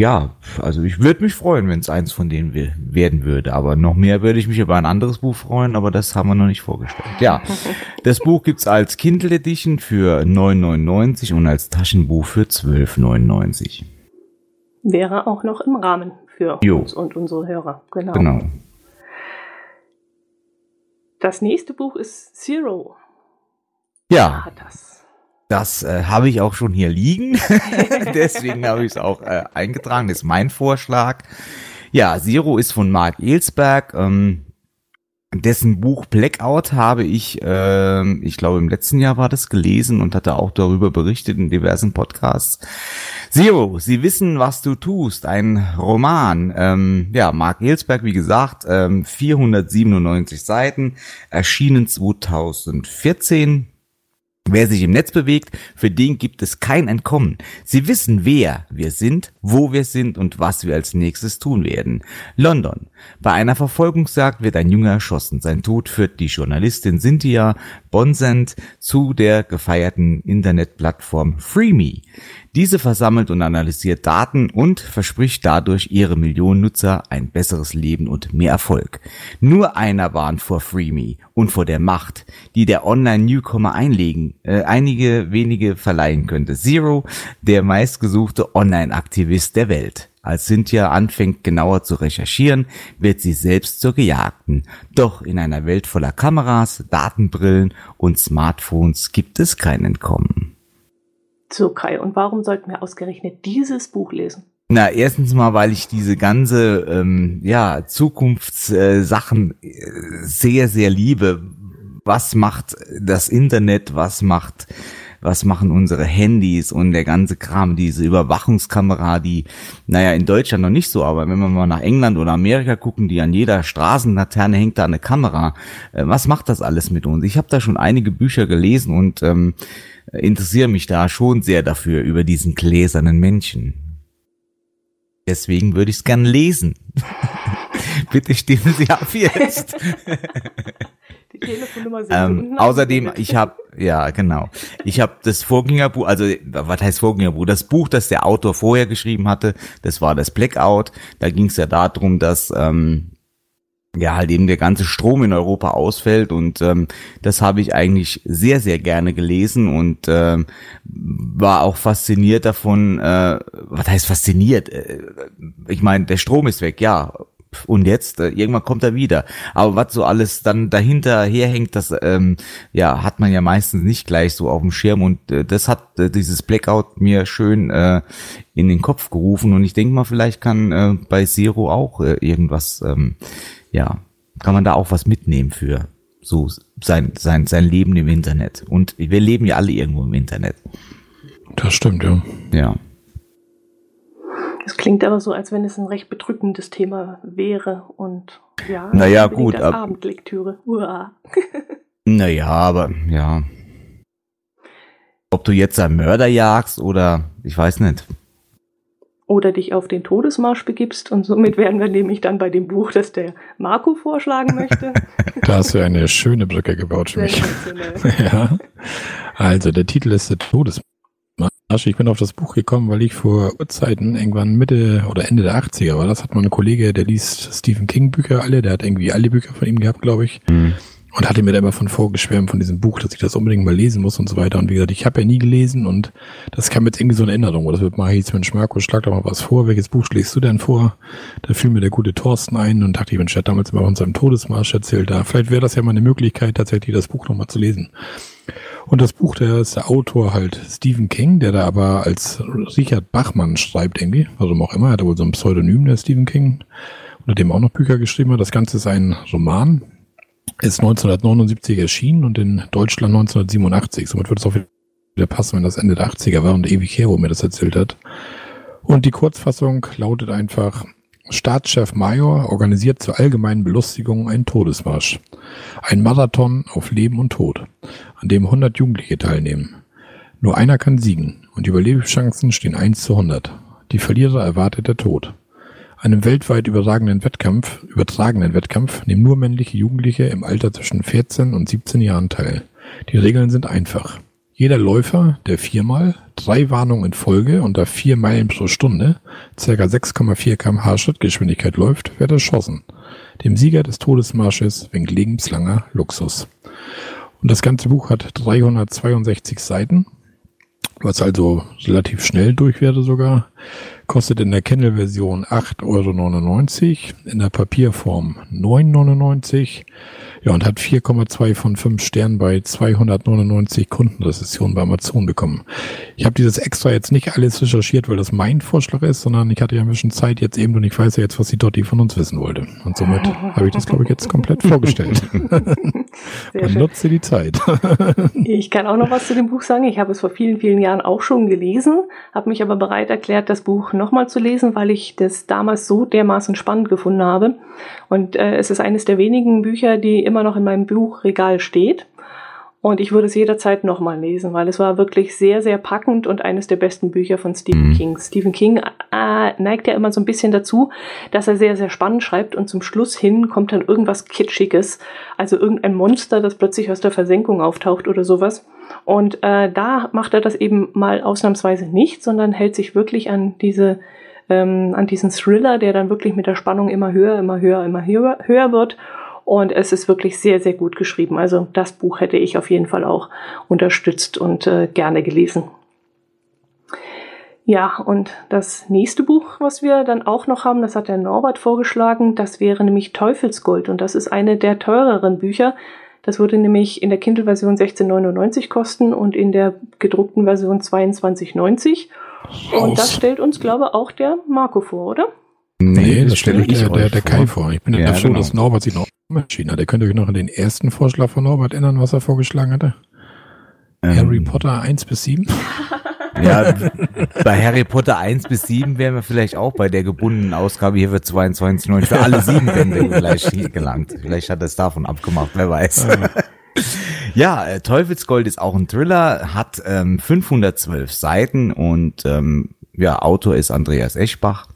ja, also ich würde mich freuen, wenn es eins von denen werden würde. Aber noch mehr würde ich mich über ein anderes Buch freuen, aber das haben wir noch nicht vorgestellt. Ja, das Buch gibt's als Kindle Edition für 9,99 und als Taschenbuch für 12,99. Wäre auch noch im Rahmen für jo. uns und unsere Hörer. Genau. genau. Das nächste Buch ist Zero. Ja. Hat das. Das äh, habe ich auch schon hier liegen. Deswegen habe ich es auch äh, eingetragen. Das ist mein Vorschlag. Ja, Zero ist von Mark Elsberg. Ähm, dessen Buch Blackout habe ich, äh, ich glaube im letzten Jahr war das gelesen und hatte auch darüber berichtet in diversen Podcasts. Zero, Sie wissen, was du tust, ein Roman. Ähm, ja, Mark Elsberg, wie gesagt, ähm, 497 Seiten, erschienen 2014 Wer sich im Netz bewegt, für den gibt es kein Entkommen. Sie wissen, wer wir sind, wo wir sind und was wir als nächstes tun werden. London. Bei einer Verfolgungsjagd wird ein Junge erschossen. Sein Tod führt die Journalistin Cynthia Bonsend zu der gefeierten Internetplattform FreeMe. Diese versammelt und analysiert Daten und verspricht dadurch ihre Millionen Nutzer ein besseres Leben und mehr Erfolg. Nur einer warnt vor FreeMe und vor der Macht, die der Online-Newcomer einlegen, äh, einige wenige verleihen könnte. Zero, der meistgesuchte Online-Aktivist der Welt. Als Cynthia anfängt genauer zu recherchieren, wird sie selbst zur Gejagten. Doch in einer Welt voller Kameras, Datenbrillen und Smartphones gibt es kein Entkommen. So, Kai, und warum sollten wir ausgerechnet dieses Buch lesen? Na, erstens mal, weil ich diese ganze ähm, ja Zukunftssachen äh, sehr, sehr liebe. Was macht das Internet? Was macht was machen unsere Handys und der ganze Kram, diese Überwachungskamera, die, naja, in Deutschland noch nicht so, aber wenn wir mal nach England oder Amerika gucken, die an jeder Straßenlaterne hängt da eine Kamera. Äh, was macht das alles mit uns? Ich habe da schon einige Bücher gelesen und ähm, interessiere mich da schon sehr dafür, über diesen gläsernen Menschen. Deswegen würde ich es gern lesen. Bitte stimmen Sie ab jetzt. Die Telefonnummer sind ähm, Außerdem, ich habe, ja genau, ich habe das Vorgängerbuch, also was heißt Vorgängerbuch? Das Buch, das der Autor vorher geschrieben hatte, das war das Blackout. Da ging es ja darum, dass ähm, ja halt eben der ganze Strom in Europa ausfällt. Und ähm, das habe ich eigentlich sehr sehr gerne gelesen und ähm, war auch fasziniert davon äh, was heißt fasziniert? Äh, ich meine der Strom ist weg ja. Und jetzt äh, irgendwann kommt er wieder. Aber was so alles dann dahinter herhängt das ähm, ja hat man ja meistens nicht gleich so auf dem Schirm. Und äh, das hat äh, dieses Blackout mir schön äh, in den Kopf gerufen. Und ich denke mal vielleicht kann äh, bei Zero auch äh, irgendwas ähm, ja, kann man da auch was mitnehmen für so sein, sein, sein Leben im Internet. Und wir leben ja alle irgendwo im Internet. Das stimmt, ja. Ja. Es klingt aber so, als wenn es ein recht bedrückendes Thema wäre und ja. Naja, gut. Ab, Abendlektüre. Uah. naja, aber ja. Ob du jetzt einen Mörder jagst oder ich weiß nicht oder dich auf den Todesmarsch begibst. Und somit wären wir nämlich dann bei dem Buch, das der Marco vorschlagen möchte. Da hast du eine schöne Brücke gebaut für mich. ja. Also der Titel ist der Todesmarsch. Ich bin auf das Buch gekommen, weil ich vor Urzeiten, irgendwann Mitte oder Ende der 80er war, das hat mein Kollege, der liest Stephen King Bücher alle, der hat irgendwie alle Bücher von ihm gehabt, glaube ich. Mhm. Und hatte mir da immer von vorgeschwärmt von diesem Buch, dass ich das unbedingt mal lesen muss und so weiter. Und wie gesagt, ich habe ja nie gelesen und das kam jetzt irgendwie so eine Erinnerung. Oder das wird mal hieß, Mensch, Marco, schlag doch mal was vor. Welches Buch schlägst du denn vor? Da fiel mir der gute Thorsten ein und dachte ich, Mensch, der hat damals immer von seinem Todesmarsch erzählt. Da vielleicht wäre das ja mal eine Möglichkeit, tatsächlich das Buch nochmal zu lesen. Und das Buch, der ist der Autor halt Stephen King, der da aber als Richard Bachmann schreibt irgendwie, warum auch immer, er hat wohl so ein Pseudonym, der Stephen King, unter dem auch noch Bücher geschrieben hat. Das Ganze ist ein Roman, ist 1979 erschienen und in Deutschland 1987. Somit wird es auch wieder passen, wenn das Ende der 80er war und ewig her, wo mir das erzählt hat. Und die Kurzfassung lautet einfach, Staatschef Major organisiert zur allgemeinen Belustigung einen Todesmarsch. Ein Marathon auf Leben und Tod, an dem 100 Jugendliche teilnehmen. Nur einer kann siegen und die Überlebenschancen stehen 1 zu 100. Die Verlierer erwartet der Tod einem weltweit übertragenen Wettkampf, übertragenen Wettkampf nehmen nur männliche Jugendliche im Alter zwischen 14 und 17 Jahren teil. Die Regeln sind einfach. Jeder Läufer, der viermal drei Warnungen in Folge unter vier Meilen pro Stunde, ca. 6,4 kmh Schrittgeschwindigkeit läuft, wird erschossen. Dem Sieger des Todesmarsches winkt lebenslanger Luxus. Und das ganze Buch hat 362 Seiten, was also relativ schnell durch wäre sogar Kostet in der Kindle-Version 8,99 Euro, in der Papierform 9,99 Euro. Ja, und hat 4,2 von 5 Sternen bei 299 Kundenrezensionen bei Amazon bekommen. Ich habe dieses extra jetzt nicht alles recherchiert, weil das mein Vorschlag ist, sondern ich hatte ja ein bisschen Zeit jetzt eben und ich weiß ja jetzt, was die Dotti von uns wissen wollte. Und somit habe ich das, glaube ich, jetzt komplett vorgestellt. und nutze die Zeit. ich kann auch noch was zu dem Buch sagen. Ich habe es vor vielen, vielen Jahren auch schon gelesen, habe mich aber bereit erklärt, das Buch nochmal zu lesen, weil ich das damals so dermaßen spannend gefunden habe. Und äh, es ist eines der wenigen Bücher, die immer noch in meinem Buchregal steht. Und ich würde es jederzeit nochmal lesen, weil es war wirklich sehr, sehr packend und eines der besten Bücher von Stephen mhm. King. Stephen King äh, neigt ja immer so ein bisschen dazu, dass er sehr, sehr spannend schreibt und zum Schluss hin kommt dann irgendwas Kitschiges, also irgendein Monster, das plötzlich aus der Versenkung auftaucht oder sowas. Und äh, da macht er das eben mal ausnahmsweise nicht, sondern hält sich wirklich an diese ähm, an diesen Thriller, der dann wirklich mit der Spannung immer höher, immer höher, immer höher, höher wird und es ist wirklich sehr, sehr gut geschrieben. Also das Buch hätte ich auf jeden Fall auch unterstützt und äh, gerne gelesen. Ja, und das nächste Buch, was wir dann auch noch haben, das hat der Norbert vorgeschlagen, das wäre nämlich Teufelsgold. Und das ist eine der teureren Bücher. Das würde nämlich in der Kindle-Version 16,99 kosten und in der gedruckten Version 22,90. Und das stellt uns, glaube ich, auch der Marco vor, oder? Nee, nee das, das stelle ich der, der, der Kai vor. Ich bin ja, froh, genau. dass Norbert sich noch entschieden hat. Der könnte euch noch an den ersten Vorschlag von Norbert erinnern, was er vorgeschlagen hatte. Ähm, Harry Potter 1 bis 7? Ja, bei Harry Potter 1 bis 7 wären wir vielleicht auch bei der gebundenen Ausgabe hier für 22,9 für alle sieben Bände gleich gelangt. Vielleicht hat er es davon abgemacht, wer weiß. Ja, äh, Teufelsgold ist auch ein Thriller, hat ähm, 512 Seiten und ähm, ja, Autor ist Andreas Eschbach.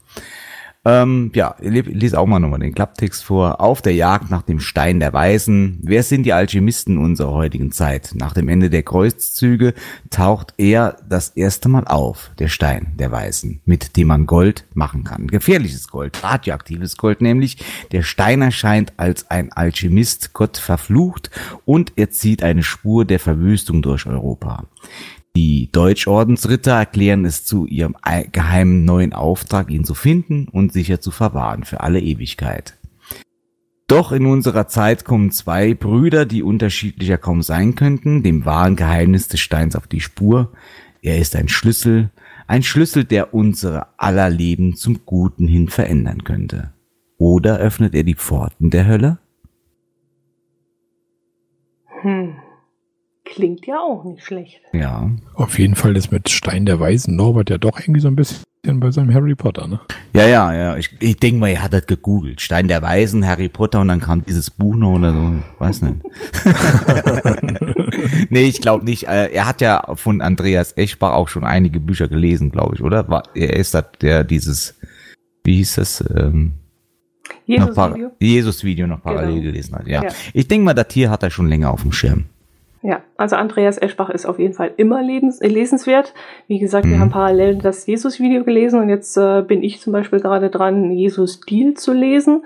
Ähm, ja, ich lese auch mal nochmal den Klapptext vor. Auf der Jagd nach dem Stein der Weisen. Wer sind die Alchemisten unserer heutigen Zeit? Nach dem Ende der Kreuzzüge taucht er das erste Mal auf, der Stein der Weisen, mit dem man Gold machen kann. Gefährliches Gold, radioaktives Gold nämlich. Der Stein erscheint als ein Alchemist Gott verflucht und er zieht eine Spur der Verwüstung durch Europa. Die Deutschordensritter erklären es zu ihrem geheimen neuen Auftrag, ihn zu finden und sicher zu verwahren für alle Ewigkeit. Doch in unserer Zeit kommen zwei Brüder, die unterschiedlicher kaum sein könnten, dem wahren Geheimnis des Steins auf die Spur. Er ist ein Schlüssel, ein Schlüssel, der unsere aller Leben zum Guten hin verändern könnte. Oder öffnet er die Pforten der Hölle? Hm. Klingt ja auch nicht schlecht. Ja. Auf jeden Fall ist mit Stein der Weisen Norbert ja doch irgendwie so ein bisschen bei seinem Harry Potter, ne? Ja, ja, ja. Ich, ich denke mal, er hat das gegoogelt. Stein der Weisen, Harry Potter und dann kam dieses Buch noch oder so. Weiß nicht. nee, ich glaube nicht. Äh, er hat ja von Andreas Eschbach auch schon einige Bücher gelesen, glaube ich, oder? War, er ist das, der dieses, wie hieß das? Ähm, Jesus-Video Jesus -Video noch parallel genau. gelesen hat. Ja. ja. Ich denke mal, das Tier hat er schon länger auf dem Schirm. Ja, also Andreas Eschbach ist auf jeden Fall immer lebens äh, lesenswert. Wie gesagt, mhm. wir haben parallel das Jesus-Video gelesen und jetzt äh, bin ich zum Beispiel gerade dran, Jesus-Deal zu lesen.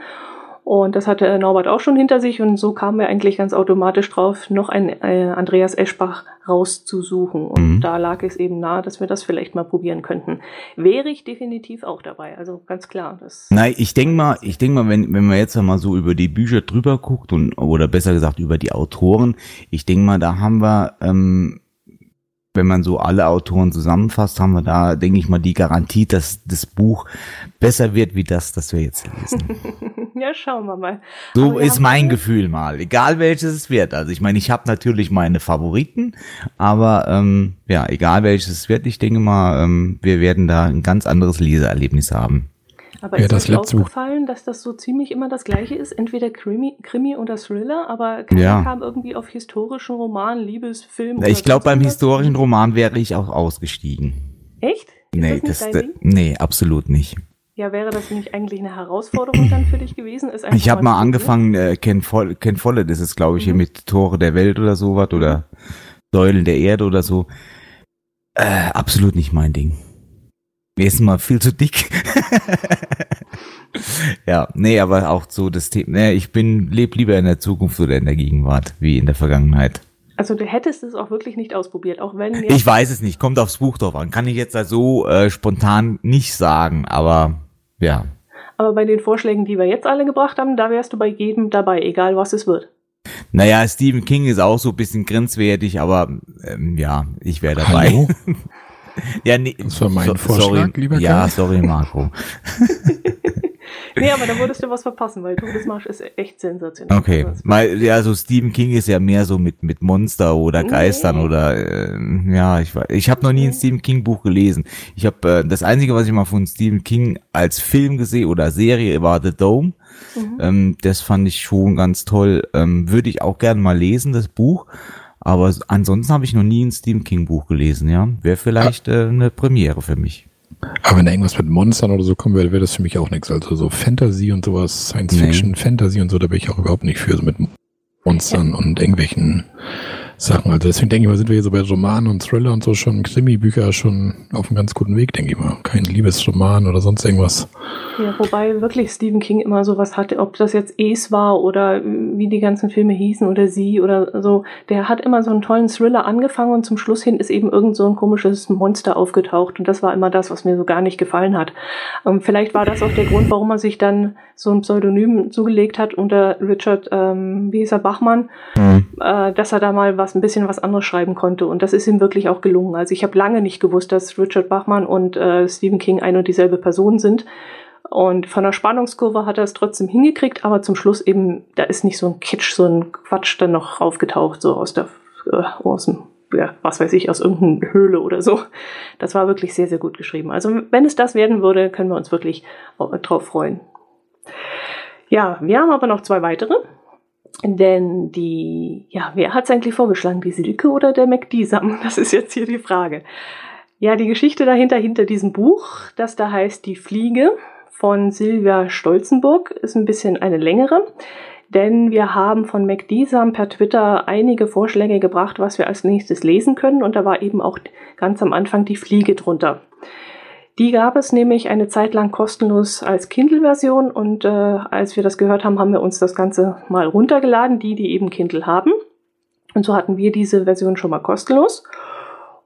Und das hatte Norbert auch schon hinter sich und so kamen wir eigentlich ganz automatisch drauf, noch ein äh, Andreas Eschbach rauszusuchen. Und mhm. da lag es eben nahe, dass wir das vielleicht mal probieren könnten. Wäre ich definitiv auch dabei, also ganz klar. Das Nein, ich denke mal, ich denke mal, wenn, wenn man jetzt mal so über die Bücher drüber guckt und oder besser gesagt über die Autoren, ich denke mal, da haben wir ähm, wenn man so alle Autoren zusammenfasst, haben wir da, denke ich mal, die Garantie, dass das Buch besser wird wie das, das wir jetzt lesen. ja, schauen wir mal. So aber ist mein Gefühl mal, egal welches es wird. Also ich meine, ich habe natürlich meine Favoriten, aber ähm, ja, egal welches es wird, ich denke mal, ähm, wir werden da ein ganz anderes Leseerlebnis haben. Aber ja, ist das euch aufgefallen, dass das so ziemlich immer das gleiche ist? Entweder Krimi, Krimi oder Thriller, aber keiner ja. kam irgendwie auf historischen Roman, Liebesfilm. Ich glaube, beim historischen Roman wäre ich auch ausgestiegen. Echt? Ist nee, das, das nee, absolut nicht. Ja, wäre das nicht eigentlich eine Herausforderung dann für dich gewesen? Ist ich habe mal angefangen, äh, Ken, Foll, Ken Follett ist es, glaube ich, mhm. hier mit Tore der Welt oder sowas oder Säulen der Erde oder so. Äh, absolut nicht mein Ding. Mir ist mal viel zu dick. ja, nee, aber auch so das Thema, nee, ich bin, lebe lieber in der Zukunft oder in der Gegenwart, wie in der Vergangenheit. Also du hättest es auch wirklich nicht ausprobiert, auch wenn Ich weiß es nicht, kommt aufs Buch drauf an. Kann ich jetzt da so äh, spontan nicht sagen, aber ja. Aber bei den Vorschlägen, die wir jetzt alle gebracht haben, da wärst du bei jedem dabei, egal was es wird. Naja, Stephen King ist auch so ein bisschen grenzwertig, aber ähm, ja, ich wäre dabei. Hallo? ja, nee, Das war mein so, Vorschlag, sorry. lieber Ja, Kai. sorry, Marco. Nee, aber da würdest du was verpassen, weil Todesmarsch ist echt sensationell. Okay, Also, mal, ja, so Stephen King ist ja mehr so mit mit Monster oder Geistern Nee. oder äh, ja, ich weiß, ich habe noch nie ein Stephen King Buch gelesen. Ich habe äh, das einzige, was ich mal von Stephen King als Film gesehen oder Serie war The Dome. Mhm. Ähm, das fand ich schon ganz toll. Ähm, Würde ich auch gerne mal lesen, das Buch. Aber ansonsten habe ich noch nie ein Stephen King Buch gelesen. Ja, wäre vielleicht äh, eine Premiere für mich. Aber wenn da irgendwas mit Monstern oder so kommen würde, wäre das für mich auch nichts. Also so Fantasy und sowas, Science Nee. Fiction, Fantasy und so, da bin ich auch überhaupt nicht für, so mit Monstern und irgendwelchen Sachen. Also deswegen denke ich mal, sind wir hier so bei Romanen und Thriller und so schon, Krimi-Bücher schon auf einem ganz guten Weg, denke ich mal. Kein Liebesroman oder sonst irgendwas. Ja, wobei wirklich Stephen King immer sowas hatte, ob das jetzt Es war oder wie die ganzen Filme hießen oder sie oder so. Der hat immer so einen tollen Thriller angefangen und zum Schluss hin ist eben irgend so ein komisches Monster aufgetaucht und das war immer das, was mir so gar nicht gefallen hat. Ähm, vielleicht war das auch der Grund, warum er sich dann so ein Pseudonym zugelegt hat unter Richard, ähm, wie hieß er, Bachmann, äh, dass er da mal was ein bisschen was anderes schreiben konnte. Und das ist ihm wirklich auch gelungen. Also ich habe lange nicht gewusst, dass Richard Bachmann und äh, Stephen King ein und dieselbe Person sind. Und von der Spannungskurve hat er es trotzdem hingekriegt, aber zum Schluss eben, da ist nicht so ein Kitsch, so ein Quatsch dann noch aufgetaucht, so aus der, äh, aus dem, ja, was weiß ich, aus irgendeiner Höhle oder so. Das war wirklich sehr, sehr gut geschrieben. Also wenn es das werden würde, können wir uns wirklich äh, drauf freuen. Ja, wir haben aber noch zwei weitere. Denn die, ja, wer hat es eigentlich vorgeschlagen? Die Silke oder der McDisam? Das ist jetzt hier die Frage. Ja, die Geschichte dahinter, hinter diesem Buch, das da heißt Die Fliege von Silvia Stolzenburg, ist ein bisschen eine längere. Denn wir haben von McDisam per Twitter einige Vorschläge gebracht, was wir als nächstes lesen können. Und da war eben auch ganz am Anfang die Fliege drunter. Die gab es nämlich eine Zeit lang kostenlos als Kindle-Version und äh, als wir das gehört haben, haben wir uns das Ganze mal runtergeladen, die, die eben Kindle haben. Und so hatten wir diese Version schon mal kostenlos.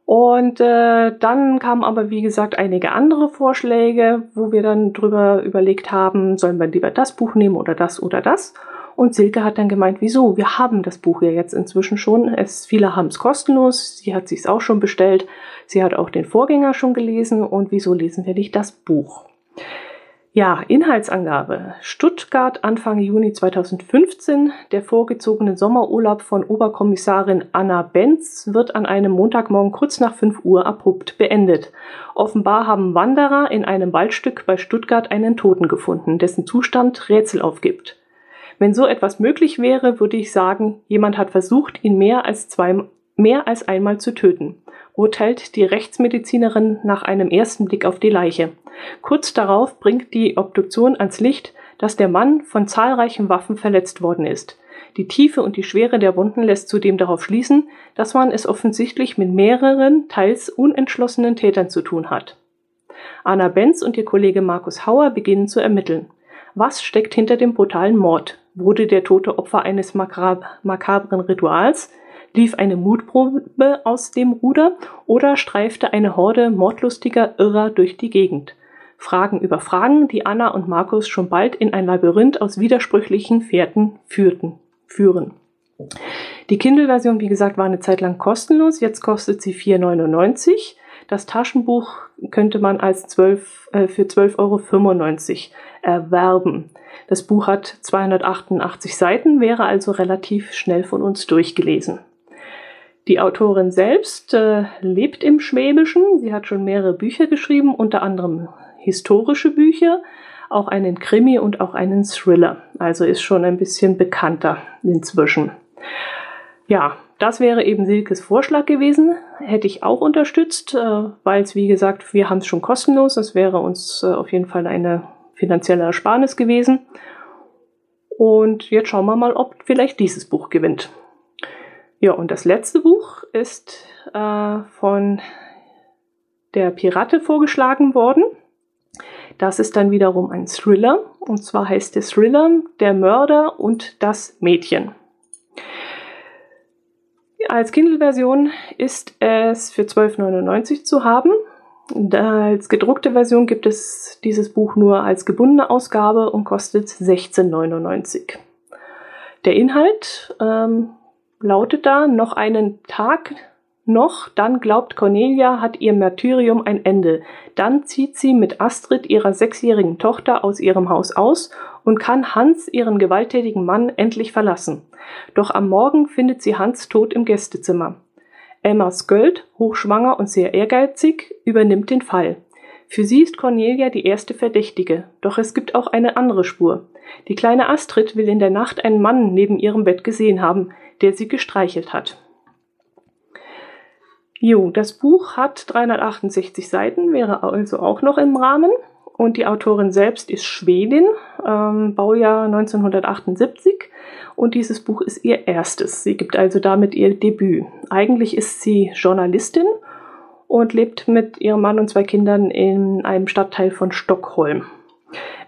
Und äh, dann kamen aber, wie gesagt, einige andere Vorschläge, wo wir dann drüber überlegt haben, sollen wir lieber das Buch nehmen oder das oder das. Und Silke hat dann gemeint, wieso? Wir haben das Buch ja jetzt inzwischen schon. Es, viele haben es kostenlos. Sie hat sich auch schon bestellt. Sie hat auch den Vorgänger schon gelesen. Und wieso lesen wir nicht das Buch? Ja, Inhaltsangabe. Stuttgart Anfang Juni 2015. Der vorgezogene Sommerurlaub von Oberkommissarin Anna Benz wird an einem Montagmorgen kurz nach 5 Uhr abrupt beendet. Offenbar haben Wanderer in einem Waldstück bei Stuttgart einen Toten gefunden, dessen Zustand Rätsel aufgibt. Wenn so etwas möglich wäre, würde ich sagen, jemand hat versucht, ihn mehr als, zwei, mehr als einmal zu töten, urteilt die Rechtsmedizinerin nach einem ersten Blick auf die Leiche. Kurz darauf bringt die Obduktion ans Licht, dass der Mann von zahlreichen Waffen verletzt worden ist. Die Tiefe und die Schwere der Wunden lässt zudem darauf schließen, dass man es offensichtlich mit mehreren, teils unentschlossenen Tätern zu tun hat. Anna Benz und ihr Kollege Markus Hauer beginnen zu ermitteln. Was steckt hinter dem brutalen Mord? Wurde der Tote Opfer eines makab makabren Rituals? Lief eine Mutprobe aus dem Ruder oder streifte eine Horde mordlustiger Irrer durch die Gegend? Fragen über Fragen, die Anna und Markus schon bald in ein Labyrinth aus widersprüchlichen Fährten führten, führen. Die Kindle-Version, wie gesagt, war eine Zeit lang kostenlos. Jetzt kostet sie 4,99. Das Taschenbuch könnte man als 12, äh, für 12,95 Euro erwerben. Das Buch hat 288 Seiten, wäre also relativ schnell von uns durchgelesen. Die Autorin selbst äh, lebt im Schwäbischen. Sie hat schon mehrere Bücher geschrieben, unter anderem historische Bücher, auch einen Krimi und auch einen Thriller. Also ist schon ein bisschen bekannter inzwischen. Ja, das wäre eben Silkes Vorschlag gewesen. Hätte ich auch unterstützt, äh, weil es, wie gesagt, wir haben es schon kostenlos. Das wäre uns äh, auf jeden Fall eine finanzielle Ersparnis gewesen. Und jetzt schauen wir mal, ob vielleicht dieses Buch gewinnt. Ja, und das letzte Buch ist äh, von der Pirate vorgeschlagen worden. Das ist dann wiederum ein Thriller. Und zwar heißt der Thriller Der Mörder und das Mädchen. Als Kindle-Version ist es für 12,99 zu haben. Als gedruckte Version gibt es dieses Buch nur als gebundene Ausgabe und kostet 16,99. Der Inhalt ähm, lautet da noch einen Tag noch, dann glaubt Cornelia, hat ihr Martyrium ein Ende. Dann zieht sie mit Astrid, ihrer sechsjährigen Tochter, aus ihrem Haus aus und kann Hans, ihren gewalttätigen Mann, endlich verlassen. Doch am Morgen findet sie Hans tot im Gästezimmer. Emma Sköld, hochschwanger und sehr ehrgeizig, übernimmt den Fall. Für sie ist Cornelia die erste Verdächtige, doch es gibt auch eine andere Spur. Die kleine Astrid will in der Nacht einen Mann neben ihrem Bett gesehen haben, der sie gestreichelt hat. Jo, das Buch hat 368 Seiten, wäre also auch noch im Rahmen. Und die Autorin selbst ist Schwedin, ähm, Baujahr 1978. Und dieses Buch ist ihr erstes. Sie gibt also damit ihr Debüt. Eigentlich ist sie Journalistin und lebt mit ihrem Mann und zwei Kindern in einem Stadtteil von Stockholm.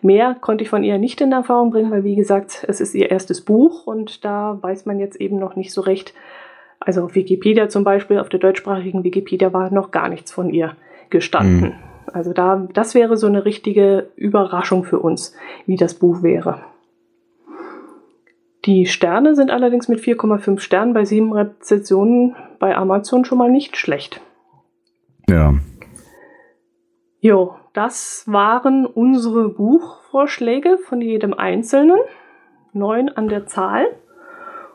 Mehr konnte ich von ihr nicht in Erfahrung bringen, weil wie gesagt, es ist ihr erstes Buch und da weiß man jetzt eben noch nicht so recht, also auf Wikipedia zum Beispiel, auf der deutschsprachigen Wikipedia war noch gar nichts von ihr gestanden. Mhm. Also da, das wäre so eine richtige Überraschung für uns, wie das Buch wäre. Die Sterne sind allerdings mit 4,5 Sternen bei sieben Rezensionen bei Amazon schon mal nicht schlecht. Ja. Jo, das waren unsere Buchvorschläge von jedem Einzelnen. Neun an der Zahl.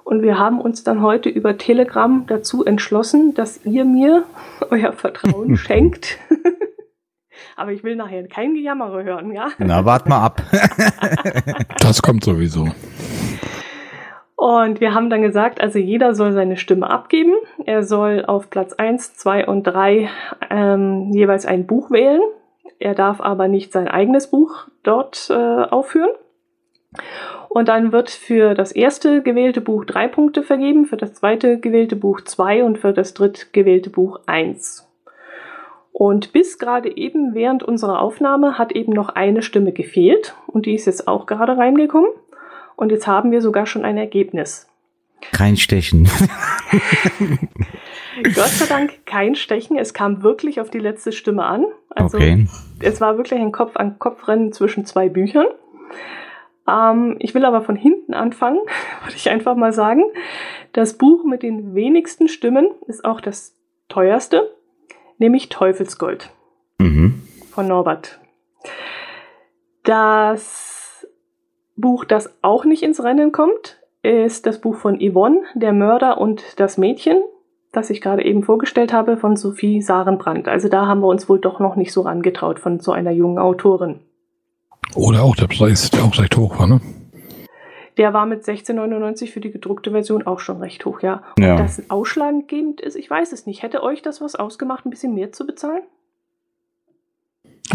Und wir haben uns dann heute über Telegram dazu entschlossen, dass ihr mir euer Vertrauen schenkt. Aber ich will nachher kein Gejammere hören, ja? Na, wart mal ab. das kommt sowieso. Und wir haben dann gesagt, also jeder soll seine Stimme abgeben. Er soll auf Platz 1, 2 und 3 ähm, jeweils ein Buch wählen. Er darf aber nicht sein eigenes Buch dort äh, aufführen. Und dann wird für das erste gewählte Buch drei Punkte vergeben, für das zweite gewählte Buch zwei und für das dritte gewählte Buch eins. Und bis gerade eben während unserer Aufnahme hat eben noch eine Stimme gefehlt und die ist jetzt auch gerade reingekommen. Und jetzt haben wir sogar schon ein Ergebnis. Kein Stechen. Gott sei Dank kein Stechen. Es kam wirklich auf die letzte Stimme an. Also okay. es war wirklich ein Kopf-an-Kopf-Rennen zwischen zwei Büchern. Ähm, ich will aber von hinten anfangen, würde ich einfach mal sagen. Das Buch mit den wenigsten Stimmen ist auch das teuerste, nämlich Teufelsgold mhm. von Norbert. Das Buch, das auch nicht ins Rennen kommt, ist das Buch von Yvonne, Der Mörder und das Mädchen, das ich gerade eben vorgestellt habe, von Sophie Sarenbrand. Also da haben wir uns wohl doch noch nicht so rangetraut von so einer jungen Autorin. Oder auch der Preis, der auch recht hoch war, ne? Der war mit 16,99 für die gedruckte Version auch schon recht hoch, ja. ja. Ob das ausschlaggebend ist, ich weiß es nicht. Hätte euch das was ausgemacht, ein bisschen mehr zu bezahlen?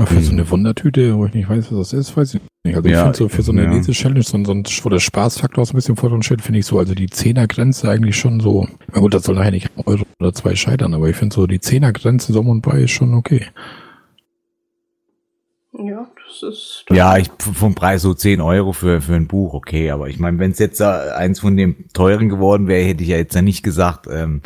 für so eine Wundertüte, wo ich nicht weiß, was das ist, weiß ich nicht. Also ja, ich finde so für so eine ja. Lese-Challenge, so, so, wo der Spaßfaktor so ein bisschen vor uns steht, finde ich so, also die Zehnergrenze eigentlich schon so, na gut, das soll nachher nicht Euro oder zwei scheitern, aber ich finde so die Zehnergrenze so und bei ist schon okay. Ja, ja, ich, vom Preis so 10 Euro für, für ein Buch, okay. Aber ich meine, wenn es jetzt äh, eins von dem teuren geworden wäre, hätte ich ja jetzt ja nicht gesagt, ähm,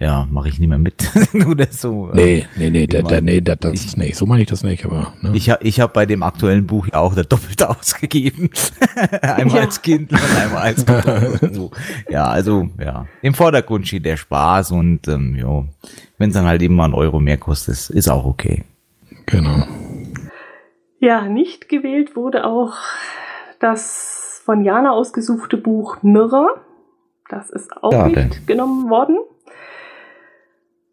ja, mache ich nicht mehr mit. Oder so. Ähm, nee, nee, nee, da, da, nee, da, das ich, nicht. So meine ich das nicht, aber. Ne? Ich habe ich hab bei dem aktuellen Buch ja auch der Doppelte ausgegeben. einmal ja. als Kind und einmal als Kind. so. Ja, also, ja. Im Vordergrund steht der Spaß und ähm, ja, wenn es dann halt eben mal ein Euro mehr kostet, ist auch okay. Genau. Ja, nicht gewählt wurde auch das von Jana ausgesuchte Buch Mirror. Das ist auch ja, nicht genommen worden.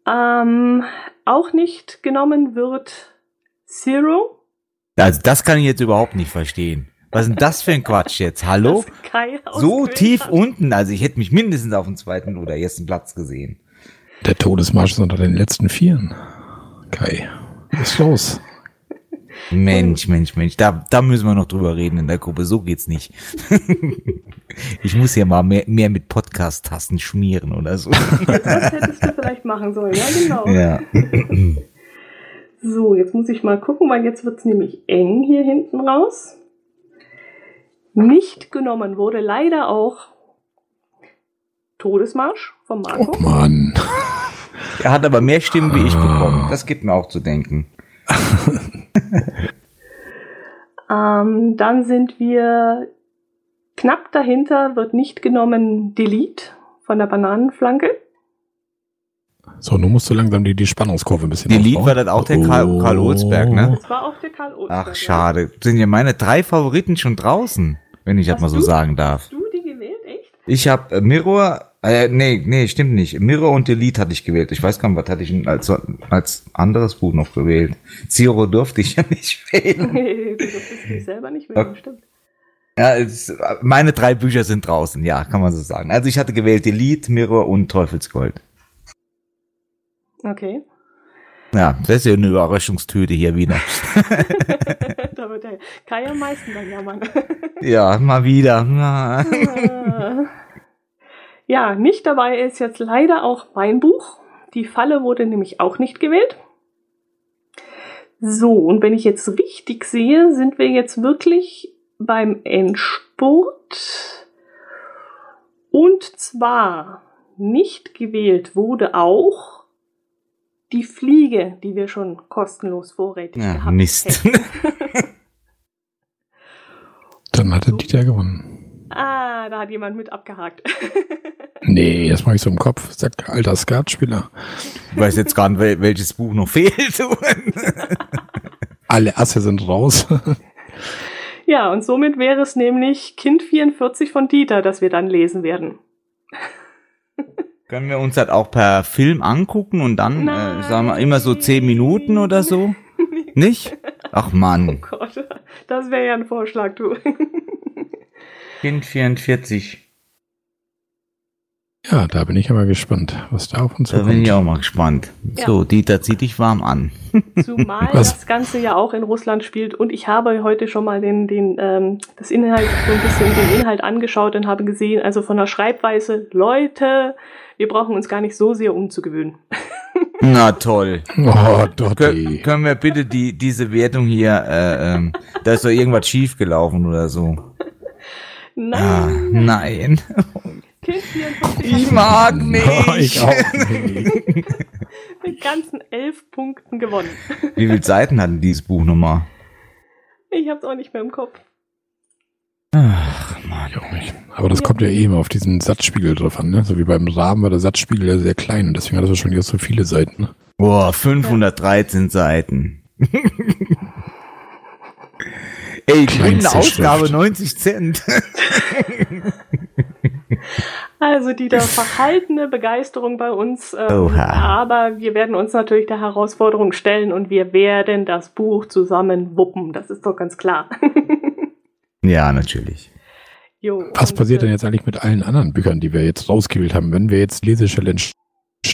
Ähm, auch nicht genommen wird Zero. Also das kann ich jetzt überhaupt nicht verstehen. Was ist denn das für ein Quatsch jetzt? Hallo? So tief hat. unten. Also ich hätte mich mindestens auf dem zweiten oder ersten Platz gesehen. Der Todesmarsch ist unter den letzten Vieren. Kai, was ist los? Mensch, Mensch, Mensch, da, da müssen wir noch drüber reden in der Gruppe. So geht's nicht. ich muss ja mal mehr, mehr mit Podcast-Tasten schmieren oder so. Das hättest du vielleicht machen sollen, ja, genau. Ja. So, jetzt muss ich mal gucken, weil jetzt wird's nämlich eng hier hinten raus. Nicht genommen wurde leider auch Todesmarsch Von Marco. Oh Mann. Er hat aber mehr Stimmen wie ich bekommen. Das gibt mir auch zu denken. Ähm, dann sind wir knapp dahinter, wird nicht genommen Delete von der Bananenflanke. So, nun musst du langsam die, die Spannungskurve ein bisschen aufbauen. war das auch der Karl, Karl Olsberg, ne? Das war auch der Karl Ohlsberg. Ach, schade. Sind ja meine drei Favoriten schon draußen, wenn ich das Hast mal so du? sagen darf. Hast du die gewählt, echt? Ich habe äh, Mirror, äh, nee, nee, stimmt nicht. Mirror und Delete hatte ich gewählt. Ich weiß gar nicht, was hatte ich als, als anderes Buch noch gewählt. Zero durfte ich ja nicht wählen. du durftest dich selber nicht wählen, Okay. stimmt. Ja, es, meine drei Bücher sind draußen, ja, kann man so sagen. Also ich hatte gewählt Delete, Mirror und Teufelsgold. Okay. Ja, das ist ja eine Überraschungstüte hier wieder. da wird der Kai am meisten dann jammern. Ja, mal wieder. Ja. Nicht dabei ist jetzt leider auch mein Buch. Die Falle wurde nämlich auch nicht gewählt. So, und wenn ich jetzt richtig sehe, sind wir jetzt wirklich beim Endspurt. Und zwar nicht gewählt wurde auch die Fliege, die wir schon kostenlos vorrätig Ja, gehabt Mist. hätten. Dann hat der Dieter gewonnen. Ah, da hat jemand mit abgehakt. Nee, das mache ich so im Kopf. Sagt alter Skatspieler. Ich weiß jetzt gar nicht, wel- welches Buch noch fehlt. Alle Asse sind raus. Ja, und somit wäre es nämlich Kind 44 von Dieter, das wir dann lesen werden. Können wir uns das auch per Film angucken und dann, äh, sagen wir, immer so zehn Minuten oder so? Nicht? Ach Oh Mann, Gott, das wäre ja ein Vorschlag, du. Kind 44. Ja, da bin ich aber gespannt, was da auf uns Da bin zukommt. ich auch mal gespannt. Ja. So, Dieter, zieh dich warm an. Zumal Was? das Ganze ja auch in Russland spielt und ich habe heute schon mal den, den, ähm, das Inhalt, so ein bisschen den Inhalt angeschaut und habe gesehen, also von der Schreibweise, Leute, wir brauchen uns gar nicht so sehr umzugewöhnen. Na toll. Oh, Kön können wir bitte die, diese Wertung hier, äh, ähm, da ist doch irgendwas schiefgelaufen oder so. Ah, Nein, nein. Kind 44 Ich mag Oh, nicht. ich auch nicht. mit ganzen elf Punkten gewonnen. Wie viele Seiten hat denn dieses Buch nochmal? Ich hab's auch nicht mehr im Kopf. Ach, Mann. Ich auch nicht. Aber das Ja. kommt ja eh immer auf diesen Satzspiegel drauf an, ne? So wie beim Rahmen war der Satzspiegel ja sehr klein und deswegen hat das wahrscheinlich auch so viele Seiten, ne? Boah, 513 Seiten. Ey, grüne Ausgabe Schrift. 90 Cent. Also die da verhaltene Begeisterung bei uns. Ähm, Oha. aber wir werden uns natürlich der Herausforderung stellen und wir werden das Buch zusammen wuppen. Das ist doch ganz klar. ja, natürlich. jo, Was passiert äh, denn jetzt eigentlich mit allen anderen Büchern, die wir jetzt rausgewählt haben? Wenn wir jetzt Lese-Challenge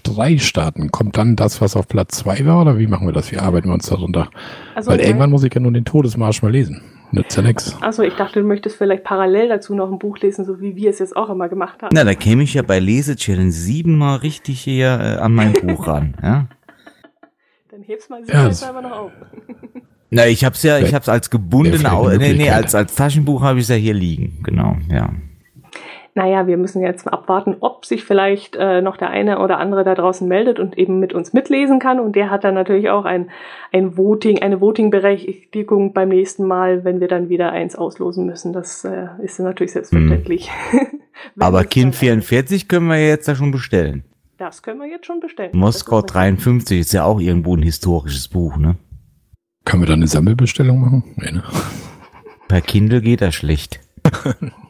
3 starten, kommt dann das, was auf Platz 2 war, oder wie machen wir das? Wie arbeiten wir uns darunter? Also, Weil irgendwann muss ich ja nur den Todesmarsch mal lesen. Nützt ja nix. Also ich dachte, du möchtest vielleicht parallel dazu noch ein Buch lesen, so wie wir es jetzt auch immer gemacht haben. Na, da käme ich ja bei Lese Challenge siebenmal richtig hier äh, an mein Buch ran. Ja? Dann heb's mal Ja, sicherheitshalber noch auf. Na, ich hab's ja, ich hab's als gebundene, nee, nee, als, als Taschenbuch habe ich es ja hier liegen. Genau, ja. Naja, wir müssen jetzt abwarten, ob sich vielleicht äh, noch der eine oder andere da draußen meldet und eben mit uns mitlesen kann. Und der hat dann natürlich auch ein, ein Voting, eine Voting-Berechtigung beim nächsten Mal, wenn wir dann wieder eins auslosen müssen. Das äh, ist natürlich selbstverständlich. Wenn Aber Kind dann- 44 können wir jetzt ja schon bestellen. Das können wir jetzt schon bestellen. Moskau Das ist 53 ist ja auch irgendwo ein historisches Buch, ne? Können wir da eine Sammelbestellung machen? Nee, ne? Per Kindle geht das schlecht.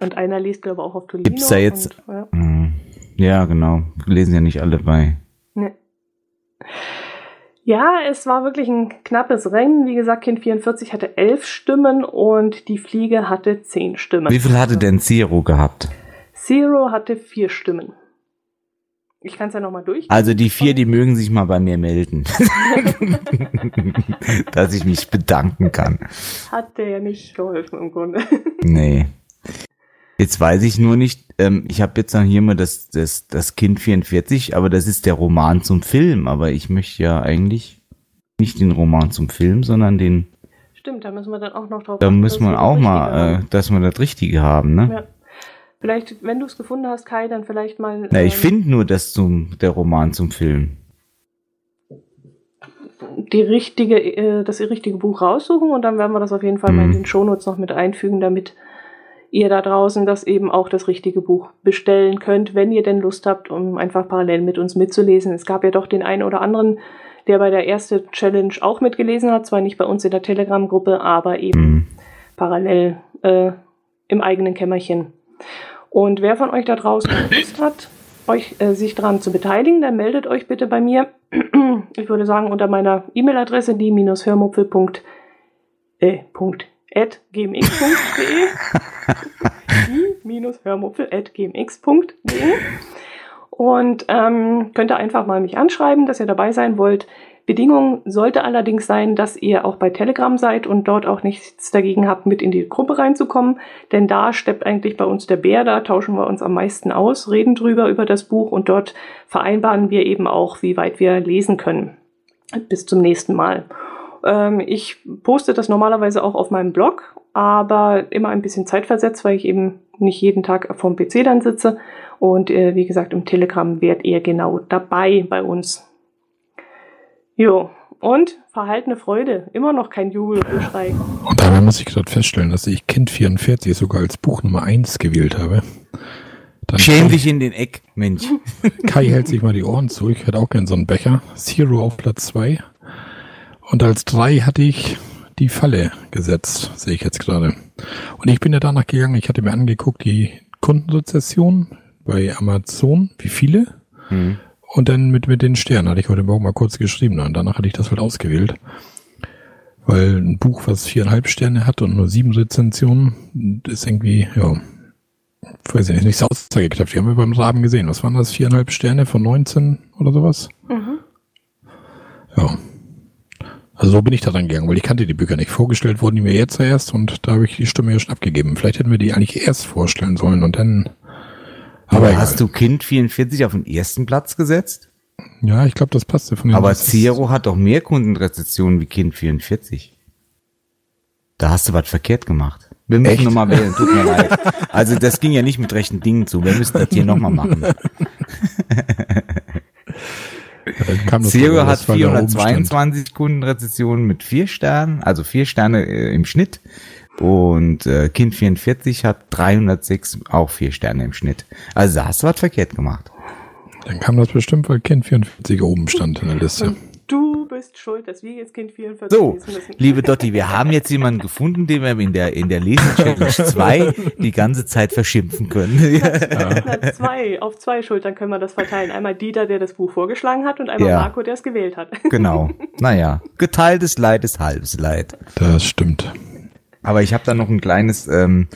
Und einer liest, glaube ich, auch auf Tolino. Gibt's da jetzt- Und, ja. Hm. Ja, genau. Lesen ja nicht alle bei. Ne. Ja, es war wirklich ein knappes Rennen. Wie gesagt, Kind 44 hatte elf Stimmen und die Fliege hatte zehn Stimmen. Wie viel hatte denn Zero gehabt? Zero hatte vier Stimmen. Ich kann es ja nochmal durch. Also die vier, die mögen sich mal bei mir melden. Dass ich mich bedanken kann. Hat der ja nicht geholfen im Grunde. Nee. Jetzt weiß ich nur nicht, ähm, ich habe jetzt noch hier mal das, das, das Kind 44, aber das ist der Roman zum Film. Aber ich möchte ja eigentlich nicht den Roman zum Film, sondern den, Stimmt, da müssen wir dann auch noch drauf da achten, man wir auch mal, äh, dass wir das Richtige haben, ne? Ja. Vielleicht, wenn du es gefunden hast, Kai, dann vielleicht mal. Na, ich ähm, finde nur das zum, der Roman zum Film. die richtige, äh, das richtige Buch raussuchen und dann werden wir das auf jeden Fall mal in Mhm. den Shownotes noch mit einfügen, damit ihr da draußen das eben auch das richtige Buch bestellen könnt, wenn ihr denn Lust habt, um einfach parallel mit uns mitzulesen. Es gab ja doch den einen oder anderen, der bei der ersten Challenge auch mitgelesen hat, zwar nicht bei uns in der Telegram-Gruppe, aber eben Mhm. parallel äh, im eigenen Kämmerchen. Und wer von euch da draußen Lust hat, euch äh, sich daran zu beteiligen, dann meldet euch bitte bei mir. Ich würde sagen, unter meiner E-Mail-Adresse die-hörmupfel. Äh, Punkt, at gmx.de und ähm, könnt ihr einfach mal mich anschreiben, dass ihr dabei sein wollt. Bedingung sollte allerdings sein, dass ihr auch bei Telegram seid und dort auch nichts dagegen habt, mit in die Gruppe reinzukommen. Denn da steppt eigentlich bei uns der Bär, da tauschen wir uns am meisten aus, reden drüber über das Buch und dort vereinbaren wir eben auch, wie weit wir lesen können. Bis zum nächsten Mal. Ähm, ich poste das normalerweise auch auf meinem Blog, aber immer ein bisschen zeitversetzt, weil ich eben nicht jeden Tag vorm PC dann sitze. Und äh, wie gesagt, im Telegram werdet ihr genau dabei bei uns. Jo, und verhaltene Freude. Immer noch kein Jubelgeschrei. Und dabei muss ich gerade feststellen, dass ich Kind 44 sogar als Buch Nummer 1 gewählt habe. Dann Schäm dich in den Eck, Mensch. Kai hält sich mal die Ohren zu. Ich hätte auch gern so einen Becher. Zero auf Platz 2. Und als 3 hatte ich die Falle gesetzt, sehe ich jetzt gerade. Und ich bin ja danach gegangen, ich hatte mir angeguckt, die Kundensozession bei Amazon, wie viele? Hm. Und dann mit, mit den Sternen hatte ich heute Morgen mal kurz geschrieben und danach hatte ich das halt ausgewählt. Weil ein Buch, was viereinhalb Sterne hat und nur sieben Rezensionen, ist irgendwie, ja, weiß ich nicht, nicht so aussagekräftig. Haben wir beim Raben gesehen. Was waren das? Viereinhalb Sterne von 19 oder sowas? Mhm. Ja. Also so bin ich da rangegangen, weil ich kannte die Bücher nicht. Vorgestellt wurden die mir jetzt erst und da habe ich die Stimme ja schon abgegeben. Vielleicht hätten wir die eigentlich erst vorstellen sollen und dann. Aber egal. hast du Kind 44 auf den ersten Platz gesetzt? Ja, ich glaube, das passte von den Aber Zero hat doch mehr Kundenrezensionen wie Kind 44. Da hast du was verkehrt gemacht. Wir müssen nochmal wählen, tut mir leid. Also das ging ja nicht mit rechten Dingen zu. Wir müssen das hier nochmal machen. Das Zero hat das, weil da oben stand. 422 Kundenrezensionen mit vier Sternen, also vier Sterne äh, im Schnitt. Und äh, Kind 44 hat 306 auch vier Sterne im Schnitt. Also da hast du was verkehrt gemacht. Dann kam das bestimmt, weil Kind 44 oben stand in der Liste. Du bist schuld, dass wir jetzt Kind 44 So, lesen müssen. liebe Dotti, wir haben jetzt jemanden gefunden, den wir in der, in der Lesen-Challenge 2 die ganze Zeit verschimpfen können. Na, zwei, auf zwei Schultern können wir das verteilen. Einmal Dieter, der das Buch vorgeschlagen hat, und einmal Ja. Marco, der es gewählt hat. genau. Naja, geteiltes Leid ist halbes Leid. Das stimmt. Aber ich habe da noch ein kleines, ähm,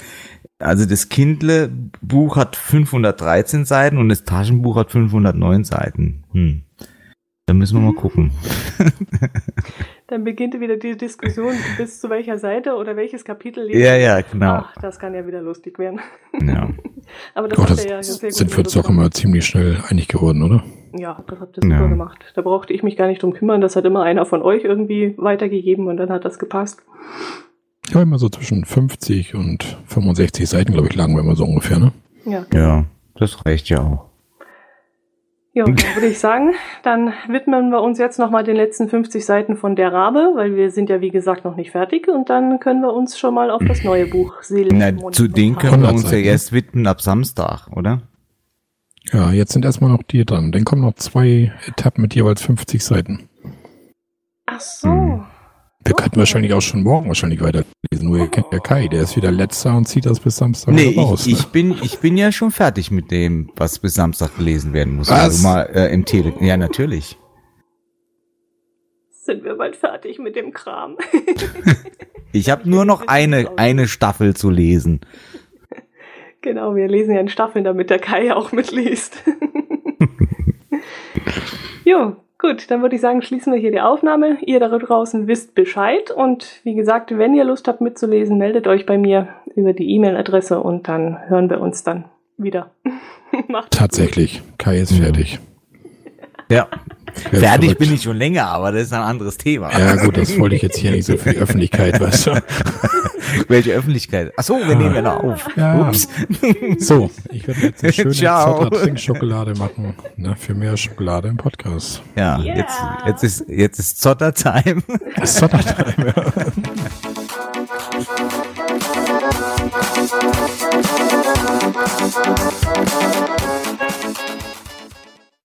also das Kindle-Buch hat 513 Seiten und das Taschenbuch hat 509 Seiten. Hm. Da müssen wir mal gucken. Dann beginnt wieder die Diskussion, bis zu welcher Seite oder welches Kapitel lesen. Ja, ja, genau. Ach, das kann ja wieder lustig werden. Ja. Aber das Oh, das ja sehr gut sind wir uns doch immer ziemlich schnell einig geworden, oder? Ja, das habt ihr super Ja. gemacht. Da brauchte ich mich gar nicht drum kümmern. Das hat immer einer von euch irgendwie weitergegeben und dann hat das gepasst. Ja, immer so zwischen 50 und 65 Seiten, glaube ich, lagen wir immer so ungefähr, ne? Ja, ja, das reicht ja auch. Ja, dann würde ich sagen, dann widmen wir uns jetzt nochmal den letzten 50 Seiten von Der Rabe, weil wir sind ja wie gesagt noch nicht fertig und dann können wir uns schon mal auf das neue Buch Seelen. Na, zu denen können wir uns ja erst widmen ab Samstag, oder? Ja, jetzt sind erstmal noch die dran. Dann kommen noch zwei Etappen mit jeweils 50 Seiten. Ach so. Hm. Wir könnten wahrscheinlich auch schon morgen wahrscheinlich weiterlesen. Nur ihr kennt ja Kai, der ist wieder letzter und zieht das bis Samstag Nee, raus. ich, ich, bin, ich bin ja schon fertig mit dem, was bis Samstag gelesen werden muss. Was? Also mal äh, im Tele. Ja, natürlich. Sind wir bald fertig mit dem Kram. Ich habe nur noch eine, eine Staffel zu lesen. genau, wir lesen ja in Staffeln, damit der Kai auch mitliest. jo, gut, dann würde ich sagen, schließen wir hier die Aufnahme. Ihr da draußen wisst Bescheid und wie gesagt, wenn ihr Lust habt mitzulesen, meldet euch bei mir über die E-Mail-Adresse und dann hören wir uns dann wieder. Macht's gut. Tatsächlich, Kai ist fertig. Ja, Fertig verrückt. bin ich schon länger, aber das ist ein anderes Thema. Ja gut, das wollte ich jetzt hier nicht so für die Öffentlichkeit, weißt du. Welche Öffentlichkeit? Ach so, wir nehmen ja noch auf. Ja. Ups. So, ich werde jetzt eine schöne Trinkschokolade machen. Ne, für mehr Schokolade im Podcast. Ja, yeah. jetzt, jetzt ist, jetzt ist Zotter-Time. Zotter-Time, ja.